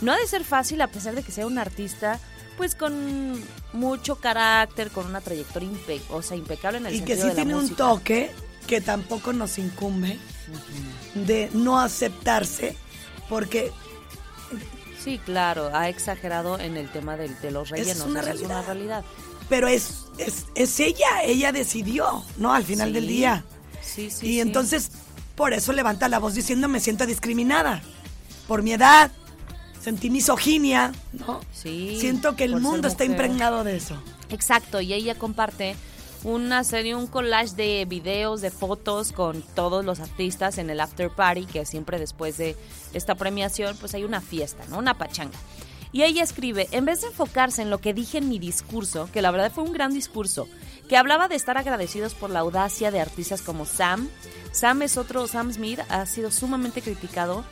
no ha de ser fácil a pesar de que sea un artista pues con mucho carácter, con una trayectoria impe o sea, impecable en el Y que sí de la tiene un toque que tampoco nos incumbe de no aceptarse porque Sí, claro, ha exagerado en el tema del- de, los rellenos, una o sea, es una realidad. Pero es, es, es ella, ella decidió, ¿no? Al final Sí. del día. Sí, sí, y sí. entonces, por eso levanta la voz diciendo me siento discriminada. Por mi edad, sentí misoginia, ¿no? Sí, Siento que el mundo está impregnado de eso. Exacto, y ella comparte una serie, un collage de videos, de fotos con todos los artistas en el after party, que siempre después de esta premiación, pues hay una fiesta, ¿no? Una pachanga. Y ella escribe, en vez de enfocarse en lo que dije en mi discurso, que la verdad fue un gran discurso, que hablaba de estar agradecidos por la audacia de artistas como Sam. Sam es otro, Sam Smith ha sido sumamente criticado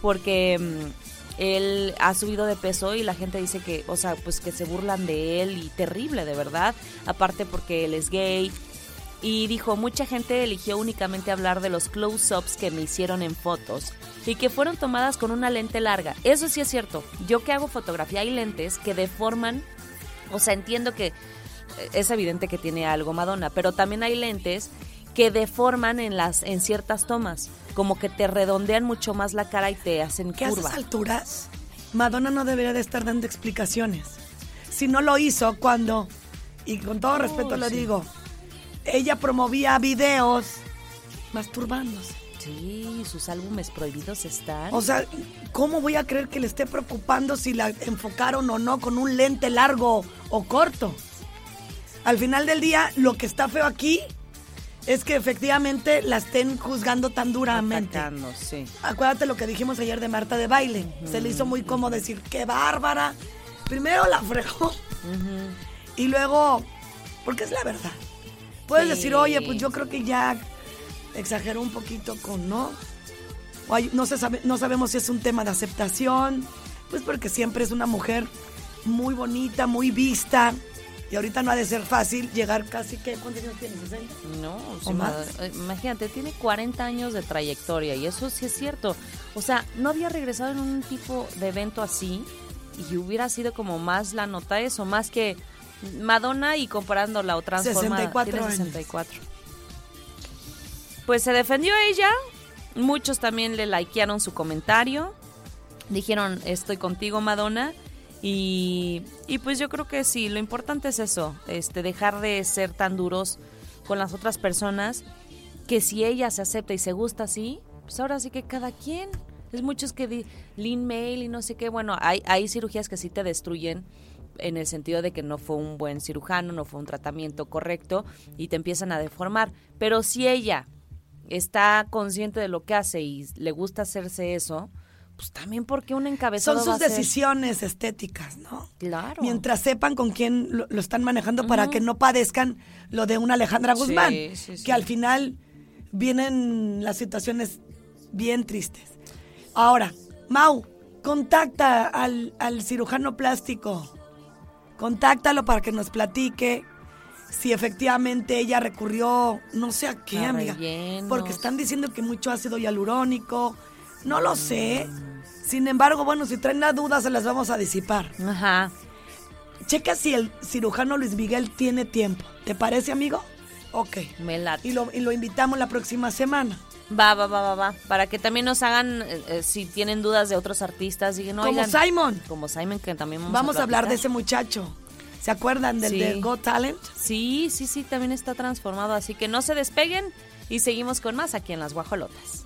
porque mm, él ha subido de peso y la gente dice que, o sea, pues que se burlan de él y terrible, de verdad. Aparte porque él es gay. Y dijo, mucha gente eligió únicamente hablar de los close-ups que me hicieron en fotos y que fueron tomadas con una lente larga. Eso sí es cierto. Yo que hago fotografía hay lentes que deforman, o sea, entiendo que eh, es evidente que tiene algo Madonna, pero también hay lentes que deforman en las en ciertas tomas, como que te redondean mucho más la cara y te hacen Que a curva. esas alturas, Madonna no debería de estar dando explicaciones. Si no lo hizo cuando, y con todo respeto lo sí. digo, ella promovía videos masturbándose. Sí, sus álbumes prohibidos están. O sea, ¿cómo voy a creer que le esté preocupando si la enfocaron o no con un lente largo o corto? Al final del día, lo que está feo aquí es que efectivamente la estén juzgando tan duramente. Atacando, sí. Acuérdate lo que dijimos ayer de Marta de baile. Se le hizo muy cómodo decir, qué bárbara. Primero la fregó y luego, porque es la verdad. Puedes Sí. decir, oye, pues yo creo que ya exageró un poquito con, ¿no? O hay- no, se sabe, no sabemos si es un tema de aceptación, pues porque siempre es una mujer muy bonita, muy vista. Y ahorita no ha de ser fácil llegar casi, ¿qué? ¿Cuántos años tiene? ¿60? No, ¿O sí, más? eh, imagínate, tiene 40 años de trayectoria y eso sí es cierto. O sea, no había regresado en un tipo de evento así y hubiera sido como más la nota eso, más que Madonna y comparándola o transformada. 64 tiene años. 64. Pues se defendió ella, muchos también le likearon su comentario, dijeron estoy contigo Madonna y, y pues yo creo que sí, lo importante es eso, este dejar de ser tan duros con las otras personas que si ella se acepta y se gusta así, pues ahora sí que cada quien. Es muchos que di lean mail y no sé qué. Bueno, hay, hay cirugías que sí te destruyen en el sentido de que no fue un buen cirujano, no fue un tratamiento correcto y te empiezan a deformar. Pero si ella está consciente de lo que hace y le gusta hacerse eso, pues también porque un encabezado Son sus va a ser- decisiones estéticas, ¿no? Claro. Mientras sepan con quién lo, lo están manejando para que no padezcan lo de una Alejandra Sí, Guzmán, sí, sí. que al final vienen las situaciones bien tristes. Ahora, Mau, contacta al, al cirujano plástico. Contáctalo para que nos platique si efectivamente ella recurrió, no sé a qué, A amiga. rellenos. Porque están diciendo que mucho ácido hialurónico. No lo sé. Sin embargo, bueno, si traen la duda, se las vamos a disipar. Ajá. Checa si el cirujano Luis Miguel tiene tiempo. ¿Te parece, amigo? Ok. Me late. Y lo, y lo invitamos la próxima semana. Va, va, va, va, va. Para que también nos hagan, eh, eh, si tienen dudas de otros artistas, digan, Como oigan, Simon. Como Simon, que también vamos, Vamos a hablar de ese muchacho. ¿Se acuerdan del Sí. de Got Talent? Sí, sí, sí, también está transformado. Así que no se despeguen y seguimos con más aquí en Las Guajolotas.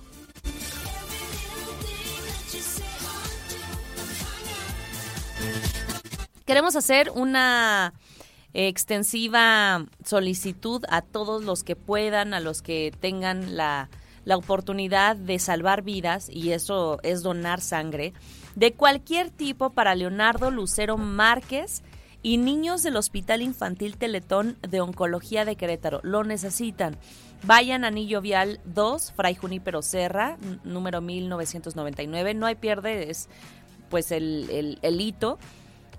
Queremos hacer una extensiva solicitud a todos los que puedan, a los que tengan la, la oportunidad de salvar vidas, y eso es donar sangre, de cualquier tipo para Leonardo Lucero Márquez y niños del Hospital Infantil Teletón de Oncología de Querétaro. Lo necesitan. Vayan a Anillo Vial 2, Fray Junípero Serra, número 1999. No hay pierde, es pues el, el- hito.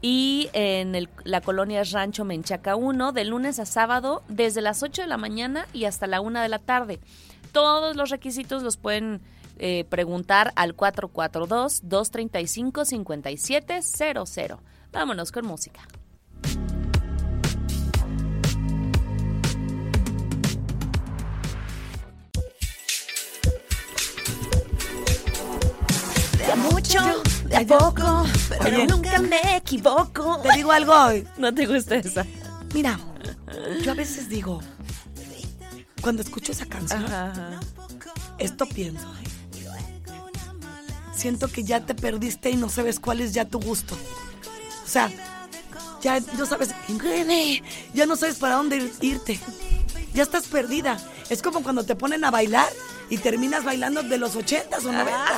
Y en el- la colonia Rancho Menchaca 1, de lunes a sábado, desde las 8 de la mañana y hasta la 1 de la tarde. Todos los requisitos los pueden eh, preguntar al 442-235-5700. Vámonos con música. Mucho, de a poco, pero Oye. nunca me equivoco. Te digo algo hoy. ¿No te gusta esa? Mira, yo a veces digo, cuando escucho esa canción, esto pienso. Siento que ya te perdiste y no sabes cuál es ya tu gusto. O sea, ya no sabes, ya no sabes para dónde ir- irte. Ya estás perdida. Es como cuando te ponen a bailar y terminas bailando de los ochentas o noventas.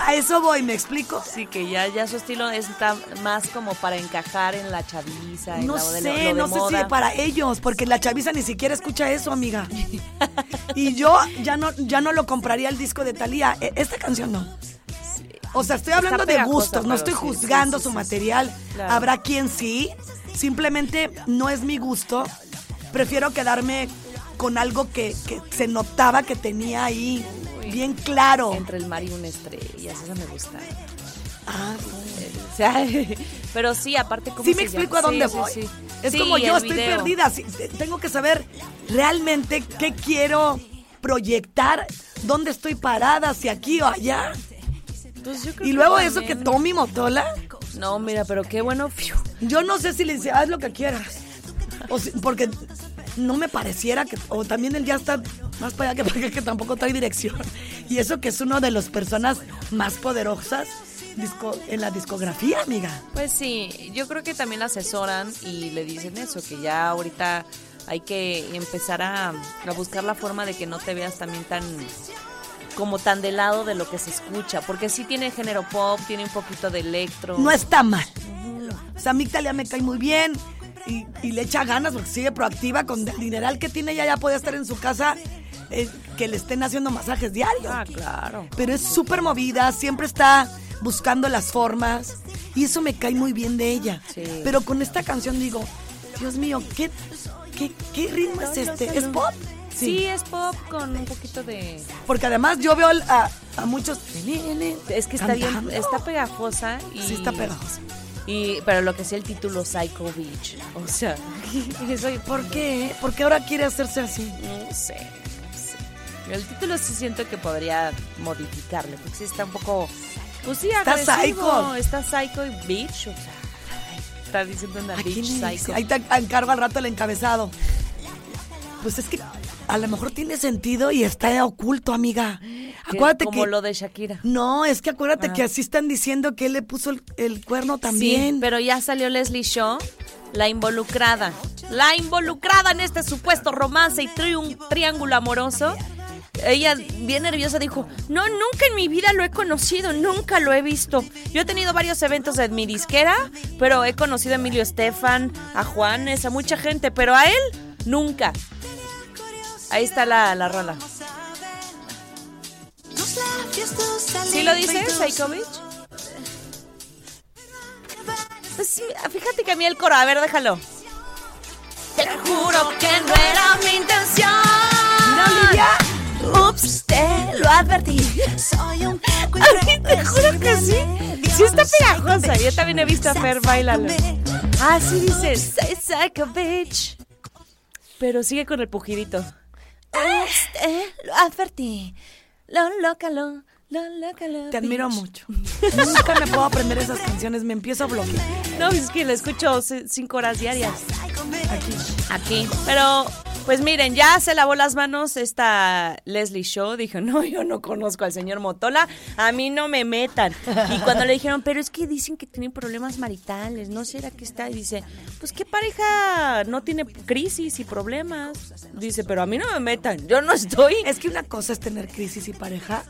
A eso voy, ¿me explico? Sí, que ya, ya su estilo está más como para encajar en la chaviza. en No la- de lo- sé, lo de no sé si para ellos, porque la chaviza ni siquiera escucha eso, amiga. Y yo ya no, ya no lo compraría el disco de Thalía. E- Esta canción no. O sea, estoy hablando de gustos, no estoy sí, juzgando sí, su material. Claro. Habrá quien sí, simplemente no es mi gusto. Prefiero quedarme con algo que, que se notaba que tenía ahí bien claro. Entre el mar y una estrella, esa me gusta. Ah, O sea, pero sí, aparte como Sí me explico a dónde voy. Es como yo estoy perdida. eh, tengo que saber realmente qué quiero proyectar, dónde estoy parada, si aquí o allá. Pues yo creo Y que luego eso que Tommy Motola, No, mira, pero qué bueno. yo no sé si le dice, haz lo que quieras. O si- porque no me pareciera que, o también él ya está más para allá que para acá, que tampoco trae dirección. Y eso que es una de las personas más poderosas disco- en la discografía, amiga. Pues sí, yo creo que también la asesoran y le dicen eso, que ya ahorita hay que empezar a, a buscar la forma de que no te veas también tan como tan de lado de lo que se escucha, porque sí tiene género pop, tiene un poquito de electro. No está mal. O sea, a mí Italia me cae muy bien y, y le echa ganas porque sigue proactiva con el dineral que tiene. Ella ya puede estar en su casa eh, que le estén haciendo masajes diarios. Ah, claro. Pero es súper movida, siempre está buscando las formas y eso me cae muy bien de ella. Sí. Pero con esta canción digo, Dios mío, ¿qué, qué, qué ritmo es este? ¿Es pop? Sí. es pop con un poquito de... Porque además yo veo a, a muchos... Es que está bien, está pegajosa y... Sí, está pegajosa. Y, pero lo que sí el título Psycho Beach, o sea, ¿Por qué? ¿Por qué ahora quiere hacerse así? No sé, no sé. El título sí siento que podría modificarle, porque sí está un poco, pues sí, Está agresivo. psycho. Está psycho y bitch, o sea, está diciendo una ¿A quién bitch psycho. Ahí te encargo al rato el encabezado. Pues es que a lo mejor tiene sentido y está oculto, amiga. Acuérdate como que... lo de Shakira. No, es que acuérdate Ah. que así están diciendo que él le puso el, el cuerno también. Sí, pero ya salió Leslie Shaw, la involucrada. La involucrada en este supuesto romance y tri- un triángulo amoroso. Ella, bien nerviosa, dijo, no, nunca en mi vida lo he conocido, nunca lo he visto. Yo he tenido varios eventos de mi disquera, pero he conocido a Emilio Estefan, a Juanes, a mucha gente, pero a él, nunca. Ahí está la, la rola. ¿Sí lo dices, Saikovic? Pues, fíjate que a mí el coro, a ver, déjalo. Te juro que no era mi intención. Ups, te lo advertí. Soy un Ay, te juro que sí. Sí está pegajosa. Yo también he visto a Fer bailalo. Ah, sí dice, say psycho bitch. Pero sigue con el pujidito. Ups, te lo advertí. Lo lócalo, lo lócalo. Te admiro bitch. mucho. Nunca me puedo aprender esas canciones, me empiezo a bloquear. No, es que la escucho cinco horas diarias. Aquí. Aquí. Pero, pues miren, ya se lavó las manos esta Leslie Shaw. Dijo, no, yo no conozco al señor Motola. A mí no me metan. Y cuando le dijeron, pero es que dicen que tienen problemas maritales, ¿no será que está? Y dice, pues qué pareja no tiene crisis y problemas. Dice, pero a mí no me metan, yo no estoy. Es que una cosa es tener crisis y pareja,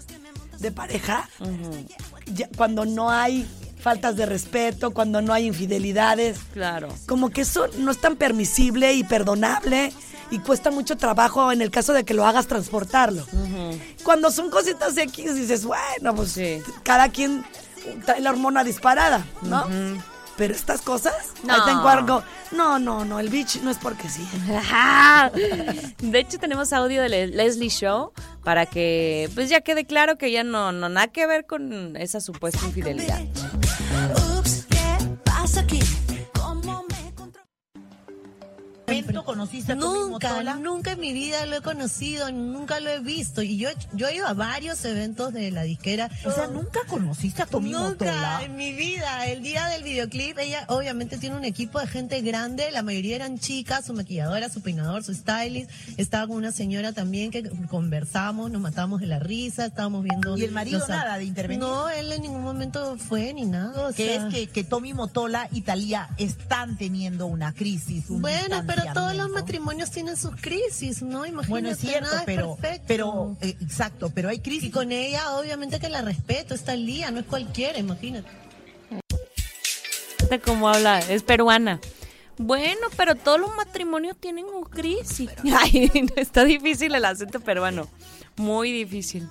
de pareja, ya- cuando no hay faltas de respeto, cuando no hay infidelidades. Claro. Como que eso no es tan permisible y perdonable y cuesta mucho trabajo en el caso de que lo hagas transportarlo. Cuando son cositas X dices, bueno, pues cada quien trae la hormona disparada, ¿no? Pero estas cosas, No. ahí te encuargo. No, no, no, el bitch no es porque sí. De hecho, tenemos audio de Le- Leslie Shaw para que, pues ya quede claro que ya no, no nada que ver con esa supuesta infidelidad. Ups, ¿qué pasa aquí? ¿Cómo me momento conociste a Tommy Nunca, nunca en mi vida lo he conocido, nunca lo he visto. Y yo, yo he ido a varios eventos de la disquera. O sea, ¿nunca conociste a Tommy Nunca Motola? en mi vida. El día del videoclip, ella obviamente tiene un equipo de gente grande. La mayoría eran chicas, su maquilladora, su peinador, su stylist. Estaba con una señora también que conversamos, nos matamos de la risa, estábamos viendo. ¿Y el marido los- nada de intervenir? No, él en ningún momento fue ni nada. o que sea. es que, que Tommy Motola y Talía están teniendo una crisis. un Bueno, pero todos los matrimonios tienen sus crisis, ¿no? Imagínate. Bueno, es cierto, nada pero, perfecto. pero eh, exacto, pero hay crisis. Y con ella, obviamente que la respeto, está al día, no es cualquiera, imagínate. Cómo habla, es peruana. Bueno, pero todos los matrimonios tienen un crisis. Ay, está difícil el acento peruano. Muy difícil.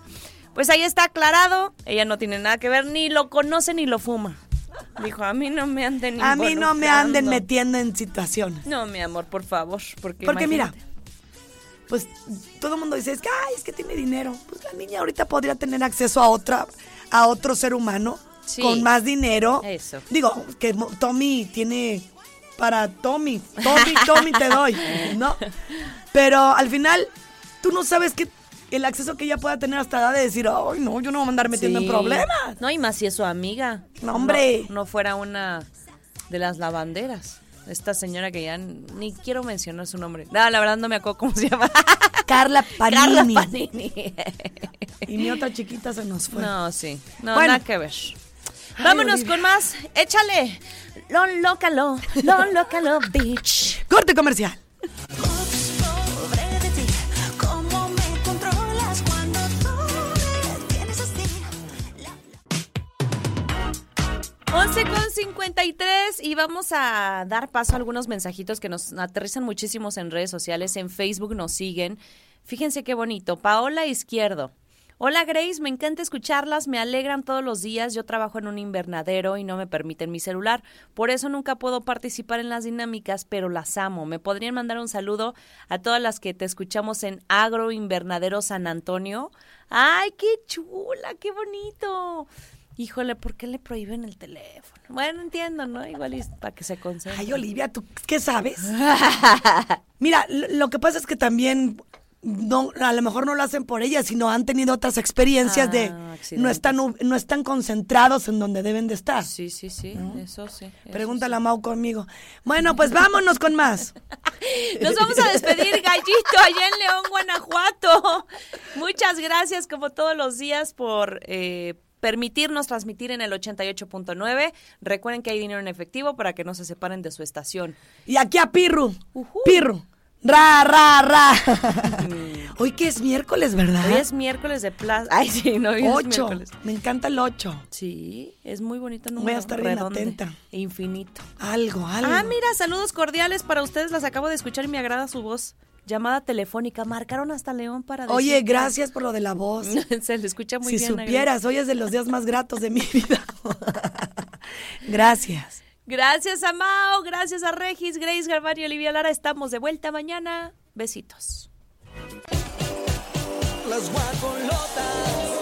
Pues ahí está aclarado. Ella no tiene nada que ver, ni lo conoce ni lo fuma. Dijo, a mí no me anden A mí no me anden involucrando". metiendo en situaciones. No, mi amor, por favor. Porque, Porque mira, pues todo el mundo dice, es que, ay, es que tiene dinero. Pues la niña ahorita podría tener acceso a otra, a otro ser humano Sí. con más dinero. Eso. Digo, que Tommy tiene para Tommy. Tommy, Tommy te doy, ¿no? Pero al final, tú no sabes que el acceso que ella pueda tener hasta la edad de decir, ay, no, yo no voy a andar metiendo Sí. en problemas. No, y más si es su amiga. No, hombre. No, no fuera una de las lavanderas. Esta señora que ya ni quiero mencionar su nombre. No, la verdad no me acuerdo cómo se llama. Carla Panini. Carla Panini. Y mi otra chiquita se nos fue. No, sí. No, Bueno. nada que ver. Vámonos Olivia. con más. Échale. Lo lócalo, lo lócalo, bitch. Corte comercial. 11 con 53 y vamos a dar paso a algunos mensajitos que nos aterrizan muchísimos en redes sociales. En Facebook nos siguen. Fíjense qué bonito. Paola Izquierdo. Hola Grace, me encanta escucharlas, me alegran todos los días. Yo trabajo en un invernadero y no me permiten mi celular. Por eso nunca puedo participar en las dinámicas, pero las amo. ¿Me podrían mandar un saludo a todas las que te escuchamos en Agro Invernadero San Antonio? ¡Ay, qué chula, qué bonito! Híjole, ¿por qué le prohíben el teléfono? Bueno, entiendo, ¿no? Igual es para que se concentre. Ay, Olivia, ¿tú qué sabes? Mira, lo, que pasa es que también no, a lo mejor no lo hacen por ella, sino han tenido otras experiencias de Ah, no están no están concentrados en donde deben de estar. Sí, sí, sí, eso sí. eso Pregúntale a Mau conmigo. Bueno, pues vámonos con más. Nos vamos a despedir, gallito. allá en León, Guanajuato. Muchas gracias, como todos los días, por eh, permitirnos transmitir en el 88.9. Recuerden que hay dinero en efectivo para que no se separen de su estación. Y aquí a Pirru. Pirru. Ra, ra, ra. Hoy que es miércoles, ¿verdad? Hoy es miércoles de plaza. Ay, sí, no, hoy es Ocho. miércoles. Me encanta el ocho. Sí, es muy bonito. Voy a número, estar bien atenta. Infinito. Algo, algo. Ah, mira, saludos cordiales para ustedes. Las acabo de escuchar y me agrada su voz. Llamada telefónica. Marcaron hasta León para decir Oye, gracias por lo de la voz. Se le escucha muy si bien. supieras, hoy es de los días más gratos de mi vida. gracias. Gracias a Mao, gracias a Regis, Grace, Galván y Olivia Lara. Estamos de vuelta mañana. Besitos. Las guajolotas.